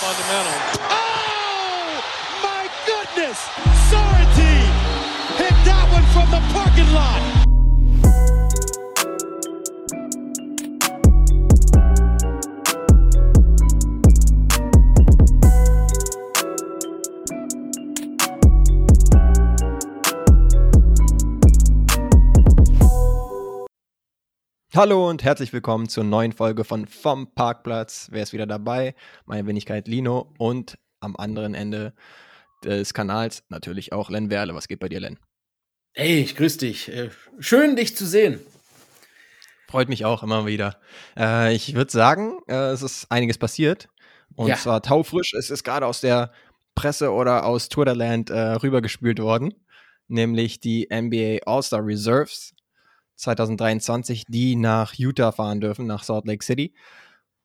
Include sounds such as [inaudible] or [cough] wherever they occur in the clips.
fundamental. Oh, my goodness! Sorrentine hit that one from the parking lot. Hallo und herzlich willkommen zur neuen Folge von Vom Parkplatz. Wer ist wieder dabei? Meine Wenigkeit Lino und am anderen Ende des Kanals natürlich auch Len Werle. Was geht bei dir, Len? Hey, ich grüß dich. Äh, schön, dich zu sehen. Freut mich auch immer wieder. Äh, ich würde sagen, äh, es ist einiges passiert. Und ja. zwar taufrisch. Es ist gerade aus der Presse oder aus Twitterland äh, rübergespült worden. Nämlich die NBA All-Star Reserves 2023, die nach Utah fahren dürfen, nach Salt Lake City.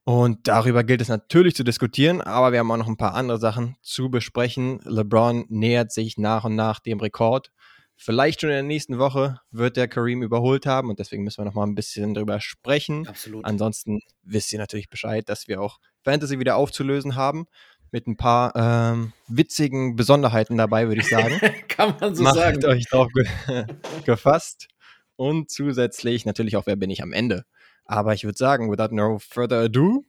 Und darüber gilt es natürlich zu diskutieren, aber wir haben auch noch ein paar andere Sachen zu besprechen. LeBron nähert sich nach und nach dem Rekord. Vielleicht schon in der nächsten Woche wird der Kareem überholt haben und deswegen müssen wir noch mal ein bisschen drüber sprechen. Absolut. Ansonsten wisst ihr natürlich Bescheid, dass wir auch Fantasy wieder aufzulösen haben mit ein paar ähm, witzigen Besonderheiten dabei, würde ich sagen. [laughs] Kann man so Macht sagen. euch drauf ge [laughs] gefasst und zusätzlich natürlich auch, wer bin ich am Ende. Aber ich würde sagen, without no further ado,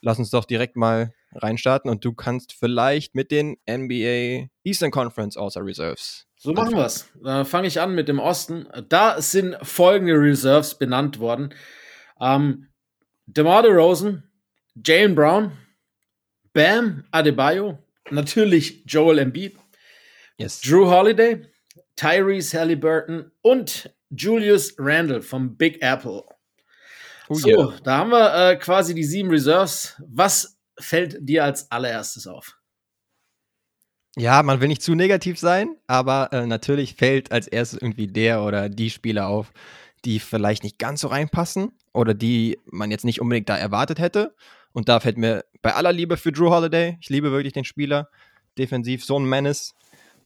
lass uns doch direkt mal reinstarten und du kannst vielleicht mit den NBA Eastern Conference All-Star Reserves. So machen wir es. Da fange ich an mit dem Osten. Da sind folgende Reserves benannt worden. Ähm, DeMar DeRozan, Jalen Brown, Bam Adebayo, natürlich Joel Embiid, yes. Drew Holiday, Tyrese Halliburton und Julius Randle vom Big Apple. Oh, so, yeah. da haben wir äh, quasi die sieben Reserves. Was fällt dir als allererstes auf? Ja, man will nicht zu negativ sein, aber äh, natürlich fällt als erstes irgendwie der oder die Spieler auf, die vielleicht nicht ganz so reinpassen oder die man jetzt nicht unbedingt da erwartet hätte. Und da fällt mir bei aller Liebe für Drew Holiday, ich liebe wirklich den Spieler, defensiv so ein Menace,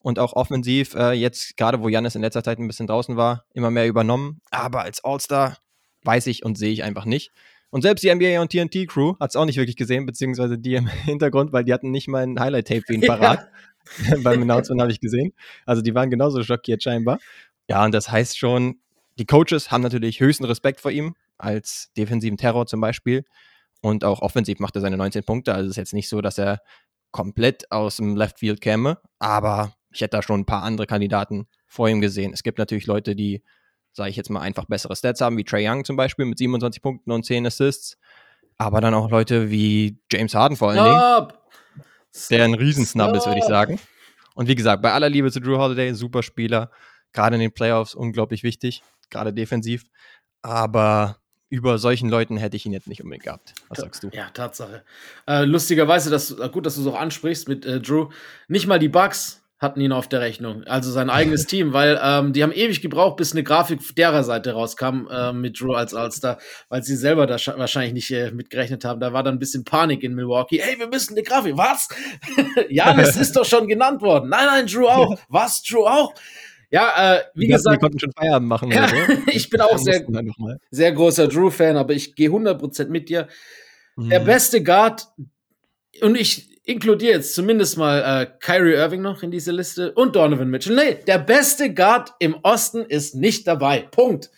und auch offensiv, äh, jetzt gerade wo Janis in letzter Zeit ein bisschen draußen war, immer mehr übernommen. Aber als All-Star weiß ich und sehe ich einfach nicht. Und selbst die NBA und TNT Crew hat es auch nicht wirklich gesehen, beziehungsweise die im [laughs] Hintergrund, weil die hatten nicht mal ein Highlight-Tape für ihn [laughs] parat. Ja. [laughs] Beim Announcement habe ich gesehen. Also die waren genauso schockiert scheinbar. Ja, und das heißt schon, die Coaches haben natürlich höchsten Respekt vor ihm, als defensiven Terror zum Beispiel. Und auch offensiv macht er seine 19 Punkte. Also es ist jetzt nicht so, dass er komplett aus dem Left Field käme, aber ich hätte da schon ein paar andere Kandidaten vor ihm gesehen. Es gibt natürlich Leute, die, sage ich jetzt mal, einfach bessere Stats haben, wie Trey Young zum Beispiel mit 27 Punkten und 10 Assists. Aber dann auch Leute wie James Harden vor allen Dingen, der ein Riesensnub ist, würde ich sagen. Und wie gesagt, bei aller Liebe zu Drew Holiday, super Spieler, gerade in den Playoffs unglaublich wichtig, gerade defensiv. Aber über solchen Leuten hätte ich ihn jetzt nicht unbedingt gehabt. Was sagst du? Ja, Tatsache. Äh, lustigerweise, dass, gut, dass du es auch ansprichst mit äh, Drew. Nicht mal die Bugs hatten ihn auf der Rechnung. Also sein eigenes Team, weil ähm, die haben ewig gebraucht, bis eine Grafik derer Seite rauskam äh, mit Drew als Allstar, weil sie selber da wahrscheinlich nicht äh, mitgerechnet haben. Da war dann ein bisschen Panik in Milwaukee. Hey, wir müssen eine Grafik. Was? [laughs] ja, das ist doch schon genannt worden. Nein, nein, Drew auch. Was? Drew auch? Ja, äh, wie die gesagt. Wir konnten schon Feierabend machen. Ja, [laughs] ich bin auch sehr, sehr großer Drew-Fan, aber ich gehe 100% mit dir. Mhm. Der beste Guard, und ich inkludiere jetzt zumindest mal äh, Kyrie Irving noch in diese Liste und Donovan Mitchell. Nee, der beste Guard im Osten ist nicht dabei. Punkt.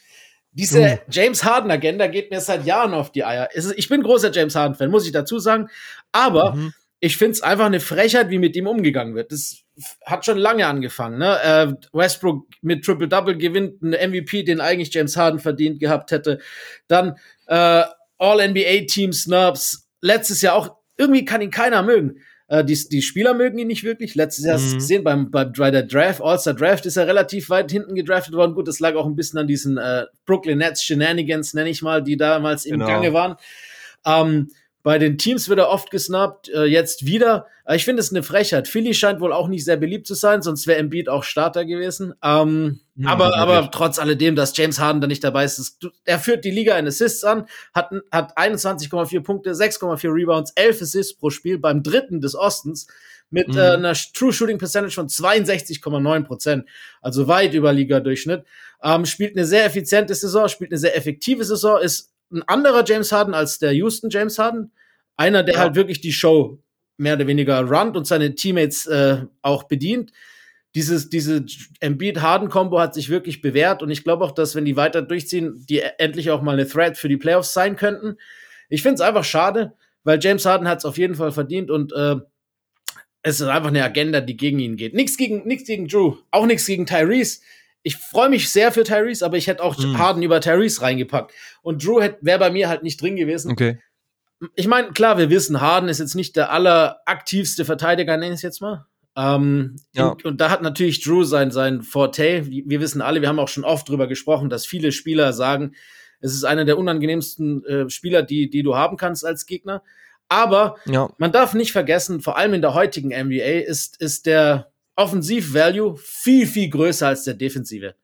Diese. James Harden-Agenda geht mir seit Jahren auf die Eier. Ich bin großer James Harden-Fan, muss ich dazu sagen. Aber mhm. ich finde es einfach eine Frechheit, wie mit ihm umgegangen wird. Das hat schon lange angefangen. Ne? Äh, Westbrook mit Triple-Double gewinnt einen MVP, den eigentlich James Harden verdient gehabt hätte. Dann äh, All-NBA-Team-Snubs. Letztes Jahr auch irgendwie kann ihn keiner mögen. Äh, die, die Spieler mögen ihn nicht wirklich. Letztes Jahr mhm. gesehen beim, beim bei der Draft, All-Star Draft ist er relativ weit hinten gedraftet worden. Gut, das lag auch ein bisschen an diesen äh, Brooklyn Nets Shenanigans, nenne ich mal, die damals im genau. Gange waren. Ähm, bei den Teams wird er oft gesnappt, äh, jetzt wieder. Ich finde es eine Frechheit. Philly scheint wohl auch nicht sehr beliebt zu sein, sonst wäre Embiid auch Starter gewesen. Ähm, ja, aber, aber trotz alledem, dass James Harden da nicht dabei ist, ist er führt die Liga in Assists an, hat, hat 21,4 Punkte, 6,4 Rebounds, 11 Assists pro Spiel beim dritten des Ostens mit mhm. äh, einer True Shooting Percentage von 62,9 Prozent, also weit über Liga-Durchschnitt. Ähm, spielt eine sehr effiziente Saison, spielt eine sehr effektive Saison, ist ein anderer James Harden als der Houston James Harden. Einer, der ja. halt wirklich die Show mehr oder weniger runnt und seine Teammates äh, auch bedient. Dieses, diese Embiid-Harden-Kombo hat sich wirklich bewährt und ich glaube auch, dass wenn die weiter durchziehen, die endlich auch mal eine Threat für die Playoffs sein könnten. Ich finde es einfach schade, weil James Harden hat es auf jeden Fall verdient und äh, es ist einfach eine Agenda, die gegen ihn geht. Nichts gegen, nichts gegen Drew, auch nichts gegen Tyrese. Ich freue mich sehr für Tyrese, aber ich hätte auch mm. Harden über Tyrese reingepackt. Und Drew wäre bei mir halt nicht drin gewesen. Okay. Ich meine, klar, wir wissen, Harden ist jetzt nicht der alleraktivste Verteidiger, nenne ich es jetzt mal. Ähm, ja. und, und, da hat natürlich Drew sein, sein Forte. Wir wissen alle, wir haben auch schon oft drüber gesprochen, dass viele Spieler sagen, es ist einer der unangenehmsten äh, Spieler, die, die du haben kannst als Gegner. Aber ja. man darf nicht vergessen, vor allem in der heutigen NBA ist, ist der Offensiv-Value viel, viel größer als der Defensive.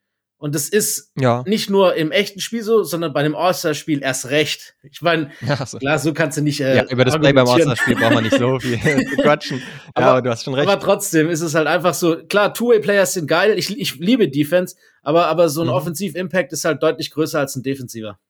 Und das ist ja. nicht nur im echten Spiel so, sondern bei dem All-Star-Spiel erst recht. Ich meine, [laughs] ja, so. klar, so kannst du nicht. Äh, ja, über das Play beim All-Star-Spiel braucht man nicht so [laughs] viel zu quatschen. aber, ja, du hast schon recht. Aber trotzdem ist es halt einfach so, klar, Two-Way-Players sind geil. Ich, ich liebe Defense, aber, aber so ein mhm. Offensiv-Impact ist halt deutlich größer als ein defensiver.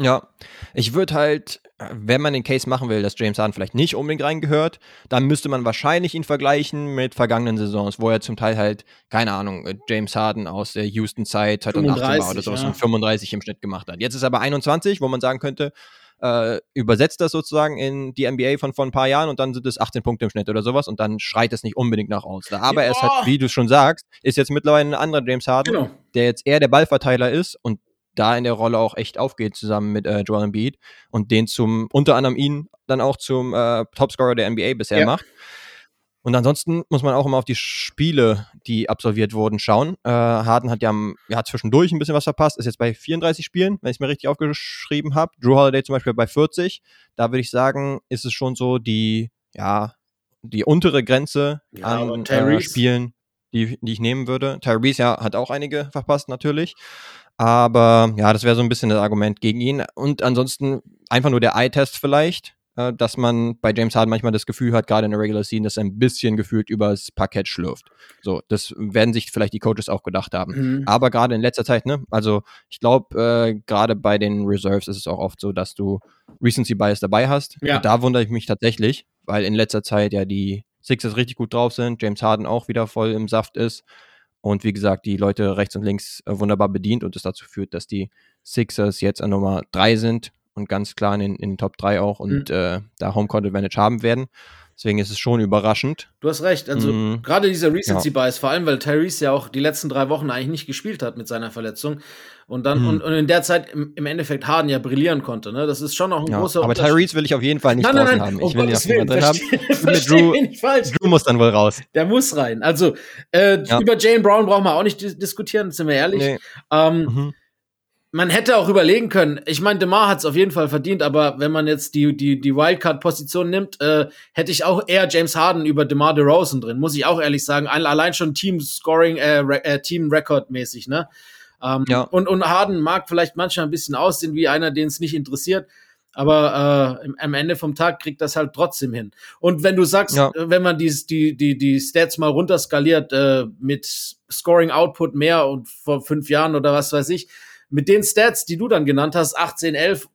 Ja, ich würde halt, wenn man den Case machen will, dass James Harden vielleicht nicht unbedingt reingehört, dann müsste man wahrscheinlich ihn vergleichen mit vergangenen Saisons, wo er zum Teil halt, keine Ahnung, äh, James Harden aus der Houston-Zeit 2018 war oder sowas ja. 35 im Schnitt gemacht hat. Jetzt ist er bei 21, wo man sagen könnte, äh, übersetzt das sozusagen in die NBA von vor ein paar Jahren und dann sind es 18 Punkte im Schnitt oder sowas und dann schreit es nicht unbedingt nach aus. Aber ja. er ist halt, wie du schon sagst, ist jetzt mittlerweile ein anderer James Harden, genau. der jetzt eher der Ballverteiler ist und da in der Rolle auch echt aufgeht zusammen mit äh, Joel Embiid und den zum, unter anderem ihn dann auch zum äh, Topscorer der NBA bisher ja. macht. Und ansonsten muss man auch immer auf die Spiele, die absolviert wurden, schauen. Äh, Harden hat ja, ja zwischendurch ein bisschen was verpasst, ist jetzt bei 34 Spielen, wenn ich es mir richtig aufgeschrieben habe. Drew Holiday zum Beispiel bei 40. Da würde ich sagen, ist es schon so die, ja, die untere Grenze ja, an äh, Spielen, die, die ich nehmen würde. Tyrese ja hat auch einige verpasst natürlich. Aber ja, das wäre so ein bisschen das Argument gegen ihn. Und ansonsten einfach nur der Eye-Test vielleicht, äh, dass man bei James Harden manchmal das Gefühl hat, gerade in der Regular Season, dass er ein bisschen gefühlt übers Parkett schlürft. So, das werden sich vielleicht die Coaches auch gedacht haben. Mhm. Aber gerade in letzter Zeit, ne, also ich glaube, äh, gerade bei den Reserves ist es auch oft so, dass du Recency Bias dabei hast. Ja. Und da wundere ich mich tatsächlich, weil in letzter Zeit ja die Sixers richtig gut drauf sind, James Harden auch wieder voll im Saft ist und wie gesagt, die Leute rechts und links äh, wunderbar bedient und es dazu führt, dass die Sixers jetzt an Nummer 3 sind und ganz klar in, in den Top 3 auch und mhm. äh, da Homecourt Advantage haben werden. Deswegen ist es schon überraschend. Du hast recht. Also mhm. gerade dieser Recency ja. Bias, vor allem, weil Tyrese ja auch die letzten drei Wochen eigentlich nicht gespielt hat mit seiner Verletzung. Und dann, mhm. und, und, in der Zeit im, im, Endeffekt Harden ja brillieren konnte. Ne? Das ist schon auch ein ja, großer Aber Tyrese will ich auf jeden Fall nicht nein, draußen nein, nein. haben. Ich oh, will ihn auf jeden Fall drin haben. Drew, Drew muss dann wohl raus. Der muss rein. Also äh, ja. über Jane Brown brauchen wir auch nicht diskutieren, sind wir ehrlich. Nee. Ähm, mhm man hätte auch überlegen können, ich meine, DeMar hat es auf jeden Fall verdient, aber wenn man jetzt die, die, die Wildcard-Position nimmt, äh, hätte ich auch eher James Harden über DeMar DeRozan drin, muss ich auch ehrlich sagen. Allein schon Team-Scoring, äh, äh, Team-Record-mäßig, ne? Ähm, ja. und, und Harden mag vielleicht manchmal ein bisschen aussehen wie einer, den es nicht interessiert, aber äh, am Ende vom Tag kriegt das halt trotzdem hin. Und wenn du sagst, ja. Äh, wenn man die, die, die, die Stats mal runterskaliert äh, mit Scoring Output mehr und vor fünf Jahren oder was weiß ich, mit den Stats, die du dann genannt hast, 18, 11,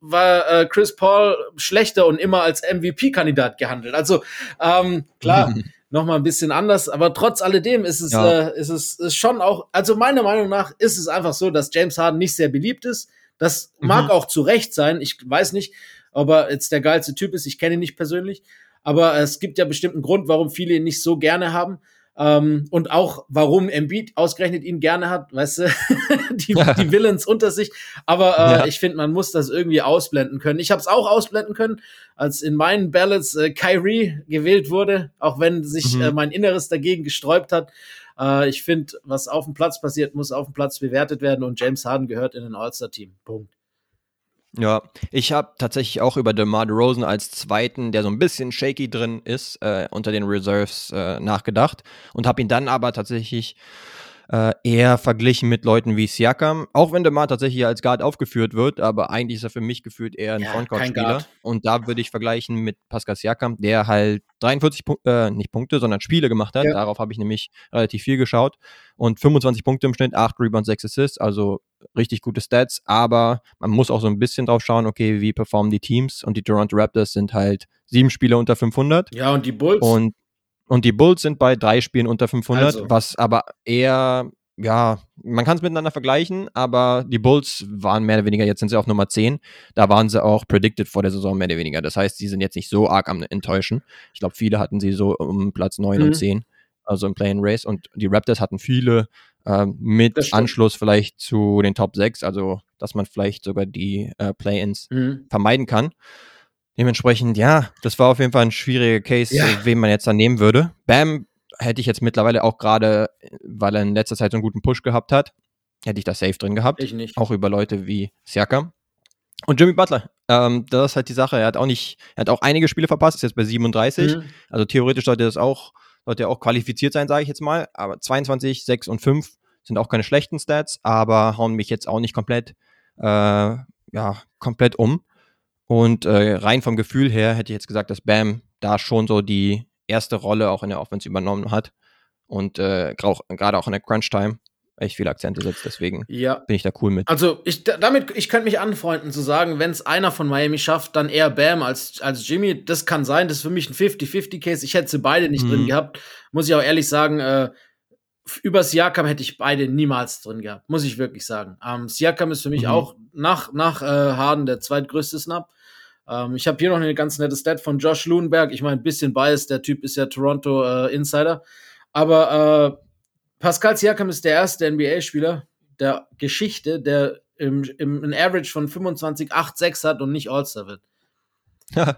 war äh, Chris Paul schlechter und immer als MVP-Kandidat gehandelt. Also ähm, klar, [laughs] noch mal ein bisschen anders, aber trotz alledem ist es, ja. äh, ist es ist schon auch, also meiner Meinung nach ist es einfach so, dass James Harden nicht sehr beliebt ist. Das mhm. mag auch zu Recht sein. Ich weiß nicht, ob er jetzt der geilste Typ ist. Ich kenne ihn nicht persönlich, aber es gibt ja bestimmt einen Grund, warum viele ihn nicht so gerne haben. Ähm, und auch, warum Embiid ausgerechnet ihn gerne hat, weißt du, [laughs] die, die Villains unter sich. Aber äh, ja. ich finde, man muss das irgendwie ausblenden können. Ich habe es auch ausblenden können, als in meinen Ballots äh, Kyrie gewählt wurde, auch wenn sich mhm. äh, mein Inneres dagegen gesträubt hat. Äh, ich finde, was auf dem Platz passiert, muss auf dem Platz bewertet werden und James Harden gehört in ein All-Star-Team. Punkt. Ja, ich habe tatsächlich auch über DeMar DeRozan als zweiten, der so ein bisschen shaky drin ist, äh, unter den Reserves äh, nachgedacht und habe ihn dann aber tatsächlich äh, eher verglichen mit Leuten wie Siakam. Auch wenn der Mann tatsächlich als Guard aufgeführt wird, aber eigentlich ist er für mich gefühlt eher ein ja, Frontcourt-Spieler. Und da würde ich vergleichen mit Pascal Siakam, der halt 43 Punkte, äh, nicht Punkte, sondern Spiele gemacht hat. Ja. Darauf habe ich nämlich relativ viel geschaut. Und 25 Punkte im Schnitt, 8 Rebounds, 6 Assists, also richtig gute Stats. Aber man muss auch so ein bisschen drauf schauen, okay, wie performen die Teams? Und die Toronto Raptors sind halt sieben Spiele unter 500. Ja, und die Bulls. Und und die Bulls sind bei drei Spielen unter 500, also. was aber eher, ja, man kann es miteinander vergleichen, aber die Bulls waren mehr oder weniger, jetzt sind sie auf Nummer 10. Da waren sie auch predicted vor der Saison mehr oder weniger. Das heißt, sie sind jetzt nicht so arg am Enttäuschen. Ich glaube, viele hatten sie so um Platz 9 mhm. und 10, also im Play-in Race. Und die Raptors hatten viele äh, mit Anschluss vielleicht zu den Top 6, also dass man vielleicht sogar die äh, Play-ins mhm. vermeiden kann. Dementsprechend, ja, das war auf jeden Fall ein schwieriger Case, ja. wen man jetzt dann nehmen würde. Bam hätte ich jetzt mittlerweile auch gerade, weil er in letzter Zeit so einen guten Push gehabt hat, hätte ich das safe drin gehabt. Ich nicht. Auch über Leute wie Siakam. Und Jimmy Butler, ähm, das ist halt die Sache. Er hat auch nicht, er hat auch einige Spiele verpasst, ist jetzt bei 37. Mhm. Also theoretisch sollte das auch, sollte er auch qualifiziert sein, sage ich jetzt mal. Aber 22, 6 und 5 sind auch keine schlechten Stats, aber hauen mich jetzt auch nicht komplett, äh, ja, komplett um. Und äh, rein vom Gefühl her hätte ich jetzt gesagt, dass Bam da schon so die erste Rolle auch in der Offense übernommen hat. Und äh, gerade auch in der Crunch-Time echt viele Akzente setzt. Deswegen ja. bin ich da cool mit. Also ich damit, ich könnte mich anfreunden zu sagen, wenn es einer von Miami schafft, dann eher Bam als, als Jimmy. Das kann sein. Das ist für mich ein 50-50-Case. Ich hätte sie beide nicht mhm. drin gehabt. Muss ich auch ehrlich sagen, äh, über Siakam hätte ich beide niemals drin gehabt. Muss ich wirklich sagen. Ähm, Siakam ist für mich mhm. auch nach, nach äh, Harden der zweitgrößte Snap. Ähm, ich habe hier noch eine ganz nette Stat von Josh Luenberg. Ich meine, ein bisschen biased, der Typ ist ja Toronto äh, Insider. Aber äh, Pascal Siakam ist der erste NBA-Spieler der Geschichte, der im, im, ein Average von 25, 8, 6 hat und nicht All-Star wird. [laughs]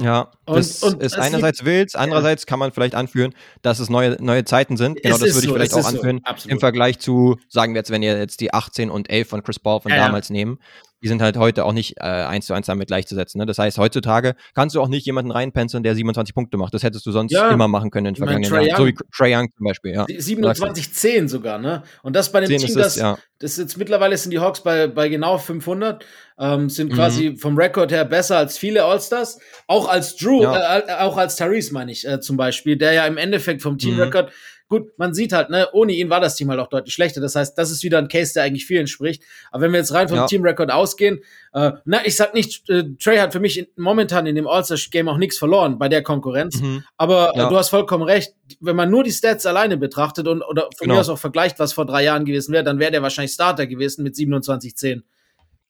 Ja, das und, und ist einerseits wild, andererseits ja. kann man vielleicht anführen, dass es neue, neue Zeiten sind. Genau, das würde ich so, vielleicht auch anführen. So, Im Vergleich zu, sagen wir jetzt, wenn ihr jetzt die 18 und 11 von Chris Paul von ja, damals ja. nehmen, die sind halt heute auch nicht äh, eins zu eins damit gleichzusetzen. Ne? Das heißt, heutzutage kannst du auch nicht jemanden reinpenseln, der 27 Punkte macht. Das hättest du sonst ja. immer machen können in den vergangenen Jahren. So wie Trey Young zum Beispiel. Ja. 27-10 sogar, ne? Und das bei dem Team, das, ja. das jetzt mittlerweile sind die Hawks bei, bei genau 500, ähm, sind quasi mhm. vom Rekord her besser als viele Allstars. Auch als Drew, ja. äh, auch als Therese meine ich äh, zum Beispiel, der ja im Endeffekt vom Teamrekord mhm Gut, man sieht halt, ne, ohne ihn war das Team halt auch deutlich schlechter. Das heißt, das ist wieder ein Case, der eigentlich vielen spricht. Aber wenn wir jetzt rein vom ja. Teamrecord ausgehen, äh, na, ich sag nicht, äh, Trey hat für mich in, momentan in dem All-Star-Game auch nichts verloren bei der Konkurrenz. Mhm. Aber äh, ja. äh, du hast vollkommen recht. Wenn man nur die Stats alleine betrachtet und oder von genau. mir aus auch vergleicht, was vor drei Jahren gewesen wäre, dann wäre der wahrscheinlich Starter gewesen mit 27-10.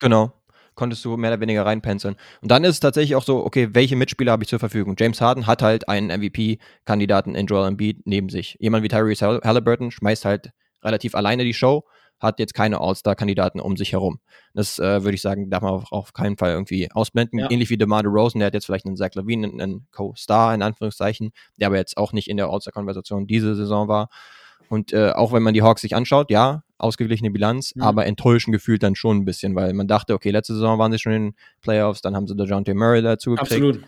Genau konntest du mehr oder weniger reinpenseln. Und dann ist es tatsächlich auch so, okay, welche Mitspieler habe ich zur Verfügung? James Harden hat halt einen MVP-Kandidaten in Joel Embiid neben sich. Jemand wie Tyrese Halliburton schmeißt halt relativ alleine die Show, hat jetzt keine All-Star-Kandidaten um sich herum. Das äh, würde ich sagen, darf man auf, auf, keinen Fall irgendwie ausblenden. Ja. Ähnlich wie DeMar DeRozan, der hat jetzt vielleicht einen Zach Levine, einen, einen Co-Star in Anführungszeichen, der aber jetzt auch nicht in der All-Star-Konversation diese Saison war. Und äh, auch wenn man die Hawks sich anschaut, ja, ausgeglichene Bilanz, mhm. aber enttäuschend gefühlt dann schon ein bisschen, weil man dachte, okay, letzte Saison waren sie schon in den Playoffs, dann haben sie DeJounte Murray dazu gekriegt. Absolut.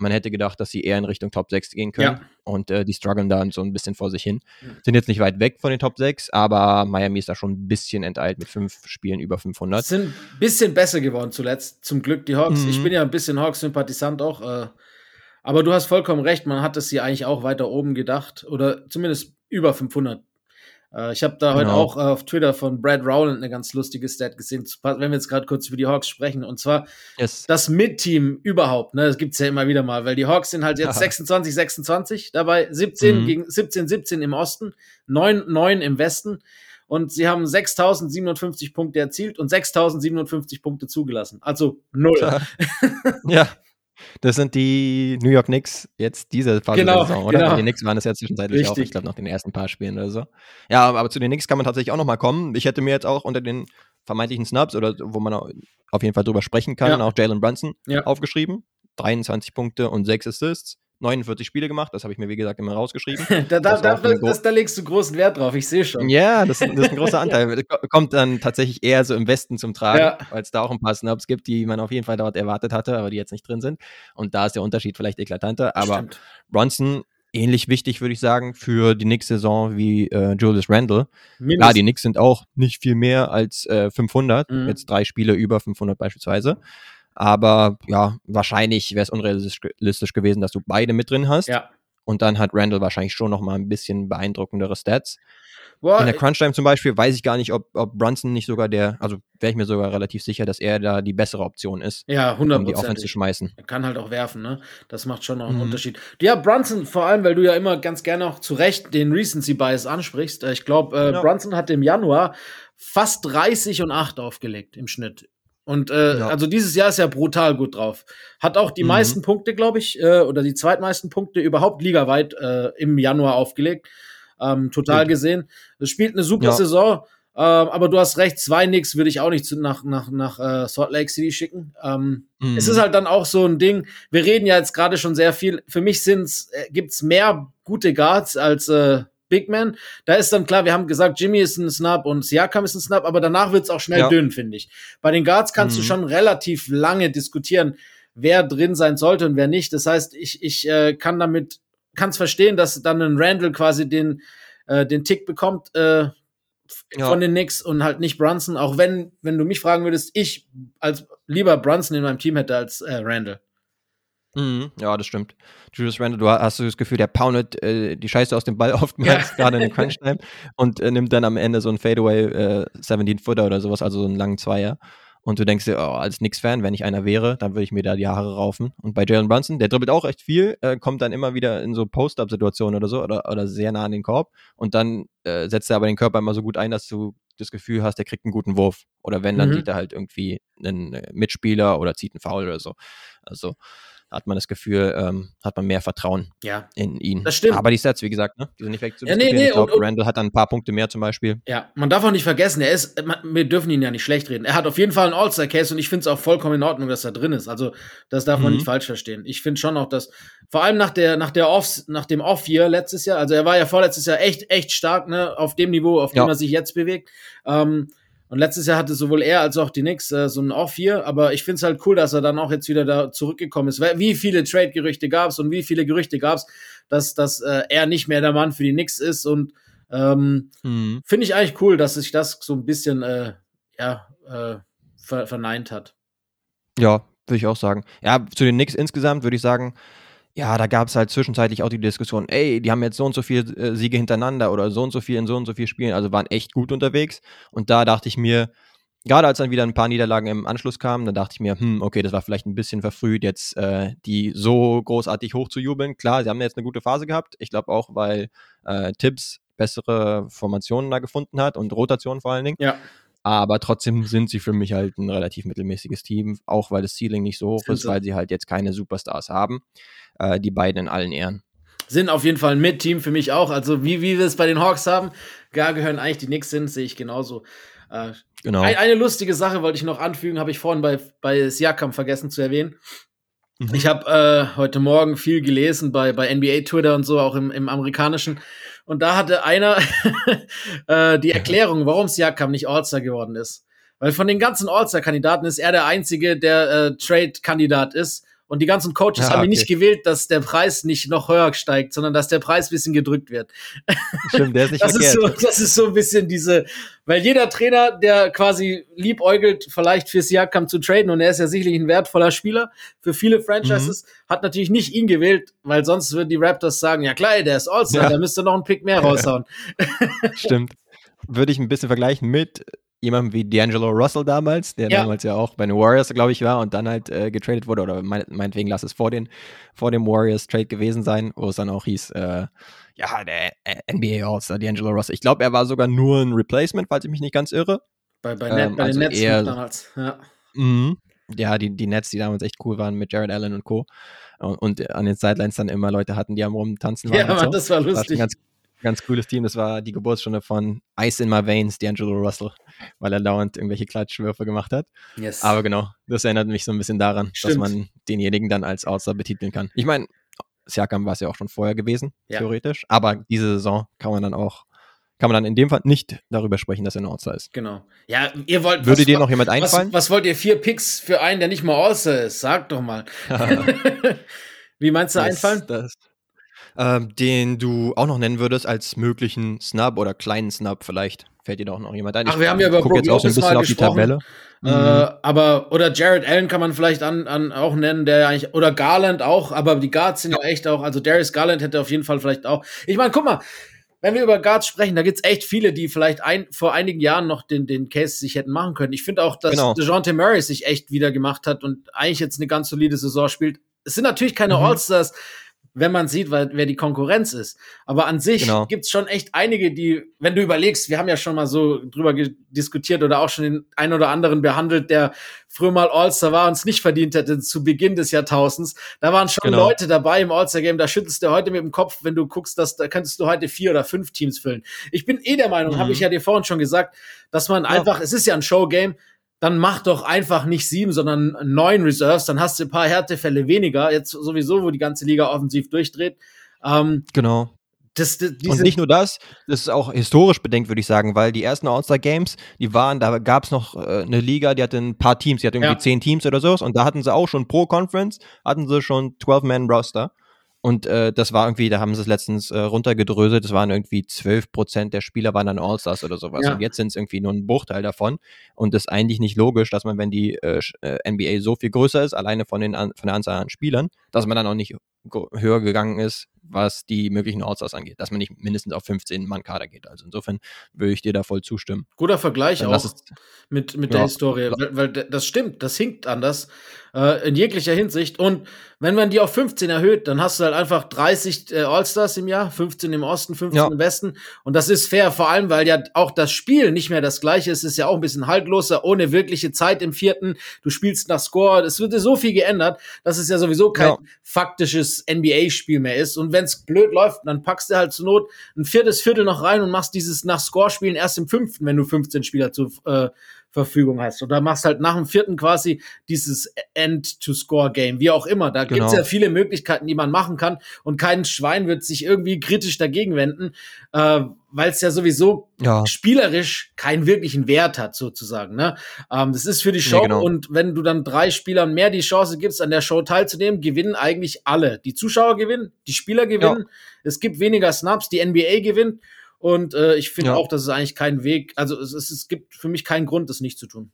Man hätte gedacht, dass sie eher in Richtung Top 6 gehen können. Ja. Und äh, die strugglen da so ein bisschen vor sich hin. Mhm. Sind jetzt nicht weit weg von den Top 6, aber Miami ist da schon ein bisschen enteilt mit fünf Spielen über 500. Sind ein bisschen besser geworden zuletzt. Zum Glück die Hawks. Mhm. Ich bin ja ein bisschen Hawks-Sympathisant auch. Äh, aber du hast vollkommen recht. Man hat es sie eigentlich auch weiter oben gedacht. Oder zumindest über 500 äh, ich habe da genau. heute auch äh, auf Twitter von Brad Rowland eine ganz lustige Stat gesehen, wenn wir jetzt gerade kurz über die Hawks sprechen. Und zwar yes. das Mid-Team überhaupt. Ne, das gibt's ja immer wieder mal, weil die Hawks sind halt jetzt Aha. 26, 26 dabei, 17 mhm. gegen 17, 17 im Osten, 9, 9 im Westen. Und sie haben 6.057 Punkte erzielt und 6.057 Punkte zugelassen. Also null. [laughs] ja. Das sind die New York Knicks jetzt diese Phase genau, der Saison, oder? Genau. Die Knicks waren das ja zwischenzeitlich Richtig. auch, ich glaube, nach den ersten paar Spielen oder so. Ja, aber zu den Knicks kann man tatsächlich auch noch mal kommen. Ich hätte mir jetzt auch unter den vermeintlichen Snubs oder wo man auf jeden Fall drüber sprechen kann, ja. auch Jalen Brunson ja. aufgeschrieben. 23 Punkte und 6 Assists. 49 Spiele gemacht, das habe ich mir wie gesagt immer rausgeschrieben. da, [laughs] da, da, das, da, legst du großen Wert drauf, ich sehe schon. Ja, das, das, ist ein großer [laughs] Anteil. Kommt dann tatsächlich eher so im Westen zum Tragen, ja. weil es da auch ein paar Snubs gibt, die man auf jeden Fall dort erwartet hatte, aber die jetzt nicht drin sind. Und da ist der Unterschied vielleicht eklatanter. Aber Stimmt. Bronson ähnlich wichtig, würde ich sagen, für die nächste Saison wie äh, Julius Randle. Mindest. Klar, die Knicks sind auch nicht viel mehr als äh, 500, mhm. jetzt drei Spiele über 500 beispielsweise. Aber ja, wahrscheinlich wäre es unrealistisch gewesen, dass du beide mit drin hast. Ja. Und dann hat Randall wahrscheinlich schon noch mal ein bisschen beeindruckendere Stats. Boah, in der Crunch-Time zum Beispiel weiß ich gar nicht, ob, ob Brunson nicht sogar der, also wäre ich mir sogar relativ sicher, dass er da die bessere Option ist. Ja, 100 um die Offense zu schmeißen. Er kann halt auch werfen, ne? Das macht schon noch einen mhm. Unterschied. Ja, Brunson, vor allem, weil du ja immer ganz gerne auch zu Recht den Recency Bias ansprichst. Äh, ich glaube, äh, ja. Brunson hat im Januar fast 30 und 8 aufgelegt im Schnitt. Und äh, ja. also dieses Jahr ist er brutal gut drauf. Hat auch die mhm. meisten Punkte, glaube ich, äh, oder die zweitmeisten Punkte überhaupt ligaweit äh, im Januar aufgelegt ähm, total Gut. gesehen. Es spielt eine super ja. Saison. Ähm, aber du hast recht, zwei Nix würde ich auch nicht zu, nach, nach, nach äh, Salt Lake City schicken. Ähm, mhm. Es ist halt dann auch so ein Ding, wir reden ja jetzt gerade schon sehr viel. Für mich sind's, äh, gibt's mehr gute Guards als äh, Big Man. Da ist dann klar, wir haben gesagt, Jimmy ist ein Snap und Siakam ist ein Snap, aber danach wird's auch schnell ja. dünn, finde ich. Bei den Guards kannst mhm. du schon relativ lange diskutieren, wer drin sein sollte und wer nicht. Das heißt, ich, ich äh, kann damit kann es verstehen, dass dann ein Randall quasi den, äh, den Tick bekommt äh, ja. von den Knicks und halt nicht Brunson. Auch wenn, wenn du mich fragen würdest, ich als lieber Brunson in meinem Team hätte als äh, Randall. Mhm, ja, das stimmt. Julius Randall, du hast das Gefühl, der poundet äh, die Scheiße aus dem Ball [laughs] oftmals, ja. gerade in den [laughs] Crunch-Time, und äh, nimmt dann am Ende so einen Fadeaway äh, 17-Footer oder sowas, also so einen langen Zweier und du denkst dir, oh, als Knicks-Fan, wenn ich einer wäre, dann würde ich mir da die Haare raufen. Und bei Jalen Brunson, der dribbelt auch echt viel, äh, kommt dann immer wieder in so Post-Up-Situationen oder so oder, oder sehr nah an den Korb und dann äh, setzt er aber den Körper immer so gut ein, dass du das Gefühl hast, der kriegt einen guten Wurf. Oder wenn, dann mhm. sieht er halt irgendwie einen äh, Mitspieler oder zieht einen Foul oder so. Also hat man das Gefühl, ähm, hat man mehr Vertrauen ja. in ihn. Das stimmt. Aber die Stats, wie gesagt, ne? die sind nicht weg zu ja, nee, nee, Ich glaube, Randall hat dann ein paar Punkte mehr zum Beispiel. Ja, man darf auch nicht vergessen, er ist, wir dürfen ihn ja nicht schlecht reden. Er hat auf jeden Fall einen All-Star-Case und ich finde es auch vollkommen in Ordnung, dass er drin ist. Also, das darf man mhm. nicht falsch verstehen. Ich finde schon auch, dass, vor allem nach der, nach der Off, nach dem Off-Year letztes Jahr, also er war ja vorletztes Jahr echt, echt stark, ne, auf dem Niveau, auf dem ja. er sich jetzt bewegt. Ähm, und letztes Jahr hatte sowohl er als auch die Knicks äh, so ein Off-Year, aber ich finde es halt cool, dass er dann auch jetzt wieder da zurückgekommen ist. Wie viele Trade-Gerüchte gab es und wie viele Gerüchte gab es, dass, dass äh, er nicht mehr der Mann für die Knicks ist und ähm, mhm. finde ich eigentlich cool, dass sich das so ein bisschen äh, ja, äh, ver verneint hat. Ja, würde ich auch sagen. Ja, zu den Knicks insgesamt würde ich sagen, ja, da gab es halt zwischenzeitlich auch die Diskussion, ey, die haben jetzt so und so viele äh, Siege hintereinander oder so und so viel in so und so viel Spielen, also waren echt gut unterwegs. Und da dachte ich mir, gerade als dann wieder ein paar Niederlagen im Anschluss kamen, dann dachte ich mir, hm, okay, das war vielleicht ein bisschen verfrüht, jetzt äh, die so großartig hochzujubeln. Klar, sie haben jetzt eine gute Phase gehabt. Ich glaube auch, weil äh, Tips bessere Formationen da gefunden hat und Rotationen vor allen Dingen. Ja. Aber trotzdem sind sie für mich halt ein relativ mittelmäßiges Team, auch weil das Ceiling nicht so hoch ist, weil sie halt jetzt keine Superstars haben. Äh, die beiden in allen Ehren. Sind auf jeden Fall ein Mit-Team für mich auch. Also wie, wie wir es bei den Hawks haben, gar gehören eigentlich die Knicks sind, sehe ich genauso. Äh, genau. Ein, eine lustige Sache wollte ich noch anfügen, habe ich vorhin bei, bei Siakam vergessen zu erwähnen. Mhm. Ich habe äh, heute Morgen viel gelesen bei, bei NBA Twitter und so, auch im, im amerikanischen. Und da hatte einer [laughs] äh, die Erklärung, warum Siakam nicht All-Star geworden ist. Weil von den ganzen All-Star-Kandidaten ist er der einzige, der äh, Trade-Kandidat ist. Und die ganzen Coaches ja, haben ihn nicht gewählt, dass der Preis nicht noch höher steigt, sondern dass der Preis ein bisschen gedrückt wird. [laughs] Stimmt, der ist nicht das ist so, Das ist so ein bisschen diese, weil jeder Trainer, der quasi liebäugelt, vielleicht für Siakam zu traden, und er ist ja sicherlich ein wertvoller Spieler für viele Franchises, mhm. hat natürlich nicht ihn gewählt, weil sonst würden die Raptors sagen, ja klar, der ist All-Star, ja. der müsste noch einen Pick mehr raushauen. [laughs] Stimmt. Würde ich ein bisschen vergleichen mit jemandem wie D'Angelo Russell damals, der ja. damals ja auch bei den Warriors, glaube ich, war und dann halt äh, getradet wurde, oder meinetwegen lass es vor, den, vor dem Warriors-Trade gewesen sein, wo es dann auch hieß, äh, ja, der äh, NBA All-Star D'Angelo Russell. Ich glaube, er war sogar nur ein Replacement, falls ich mich nicht ganz irre. Bei, bei, ähm, bei also den Nets eher, damals, ja. Mh, ja, die, die Nets, die damals echt cool waren mit Jared Allen und Co. Und, und an den Sidelines dann immer Leute hatten, die am rumtanzen waren. Ja, so. das war lustig. War ganz, ganz cooles Team. Das war die Geburtsstunde von Ice in My Veins, D'Angelo Russell, weil er dauernd irgendwelche Klatschwürfe gemacht hat. Yes. Aber genau, das erinnert mich so ein bisschen daran, Stimmt. dass man denjenigen dann als Outstar betiteln kann. Ich meine, Siakam war es ja auch schon vorher gewesen, ja. theoretisch. Aber diese Saison kann man dann auch kann man dann in dem Fall nicht darüber sprechen, dass er ein All-Star ist. Genau. Ja, ihr wollt. Würde was, dir noch jemand einfallen? Was, was, wollt ihr? Vier Picks für einen, der nicht mal All-Star ist? Sag doch mal. [laughs] [laughs] Wie meinst du das, einfallen? Das, Ähm, den du auch noch nennen würdest als möglichen Snub oder kleinen Snub vielleicht. Fällt dir doch noch jemand ein? Ach, wir haben ja über Brook jetzt auch so ein bisschen auf die Tabelle. Äh, mhm. aber, oder Jared Allen kann man vielleicht an, an auch nennen, der eigentlich, oder Garland auch, aber die Guards sind ja. ja echt auch, also Darius Garland hätte auf jeden Fall vielleicht auch. Ich meine, guck mal, wenn wir über Guards sprechen, da gibt's echt viele, die vielleicht ein, vor einigen Jahren noch den, den Case sich hätten machen können. Ich finde auch, dass genau. DeJounte Murray sich echt wieder gemacht hat und eigentlich jetzt eine ganz solide Saison spielt. Es sind natürlich keine mhm. All-Stars, wenn man sieht, wer, wer die Konkurrenz ist. Aber an sich genau. gibt's schon echt einige, die, wenn du überlegst, wir haben ja schon mal so drüber diskutiert oder auch schon den einen oder anderen behandelt, der früher mal All-Star war und es nicht verdient hätte zu Beginn des Jahrtausends. Da waren schon genau. Leute dabei im All-Star-Game, da schüttelst du heute mit dem Kopf, wenn du guckst, dass, da könntest du heute vier oder fünf Teams füllen. Ich bin eh der Meinung, mhm. habe ich ja dir vorhin schon gesagt, dass man ja. einfach, es ist ja ein Show-Game, dann mach doch einfach nicht sieben, sondern neun Reserves, dann hast du ein paar Härtefälle weniger, jetzt sowieso, wo die ganze Liga offensiv durchdreht. Ähm, genau. Das, das, und nicht nur das, das ist auch historisch bedenkt, würde ich sagen, weil die ersten All-Star-Games, die waren, da gab es noch äh, eine Liga, die hatte ein paar Teams, die hatte irgendwie ja. zehn Teams oder so, und da hatten sie auch schon pro Conference, hatten sie schon 12-Man-Roster. Und äh, das war irgendwie, da haben sie es letztens äh, runtergedröselt, das waren irgendwie 12 Prozent der Spieler waren dann All-Stars oder sowas. Ja. Und jetzt sind es irgendwie nur ein Bruchteil davon. Und das ist eigentlich nicht logisch, dass man, wenn die äh, äh NBA so viel größer ist, alleine von, den, von der Anzahl an Spielern, dass man dann auch nicht höher gegangen ist, was die möglichen Allstars angeht, dass man nicht mindestens auf 15 Mann Kader geht. Also insofern würde ich dir da voll zustimmen. Guter Vergleich Dann auch mit, mit ja, der Historie, weil, weil, das stimmt, das hinkt anders äh, in jeglicher Hinsicht. Und wenn man die auf 15 erhöht, dann hast du halt einfach 30 äh, Allstars im Jahr, 15 im Osten, 15 ja. im Westen. Und das ist fair, vor allem, weil ja auch das Spiel nicht mehr das gleiche ist. Es ist ja auch ein bisschen haltloser, ohne wirkliche Zeit im vierten. Du spielst nach Score. Es wird so viel geändert, dass es ja sowieso kein ja. faktisches NBA-Spiel mehr ist. Und wenn es blöd läuft, dann packst du halt zur Not ein viertes Viertel noch rein und machst dieses nach Score-Spielen erst im fünften, wenn du 15 Spieler zu äh, Verfügung hast. Oder machst halt nach dem vierten quasi dieses End-to-Score-Game, wie auch immer. Da genau. gibt es ja viele Möglichkeiten, die man machen kann. Und kein Schwein wird sich irgendwie kritisch dagegen wenden, äh, weil es ja sowieso ja. spielerisch keinen wirklichen Wert hat, sozusagen. Ne? Ähm, das ist für die Show. Ja, genau. Und wenn du dann drei Spielern mehr die Chance gibst, an der Show teilzunehmen, gewinnen eigentlich alle. Die Zuschauer gewinnen, die Spieler gewinnen. Ja. Es gibt weniger Snaps, die NBA gewinnt. Und äh, ich finde ja. auch, dass es eigentlich keinen Weg, also es, es, es gibt für mich keinen Grund, das nicht zu tun.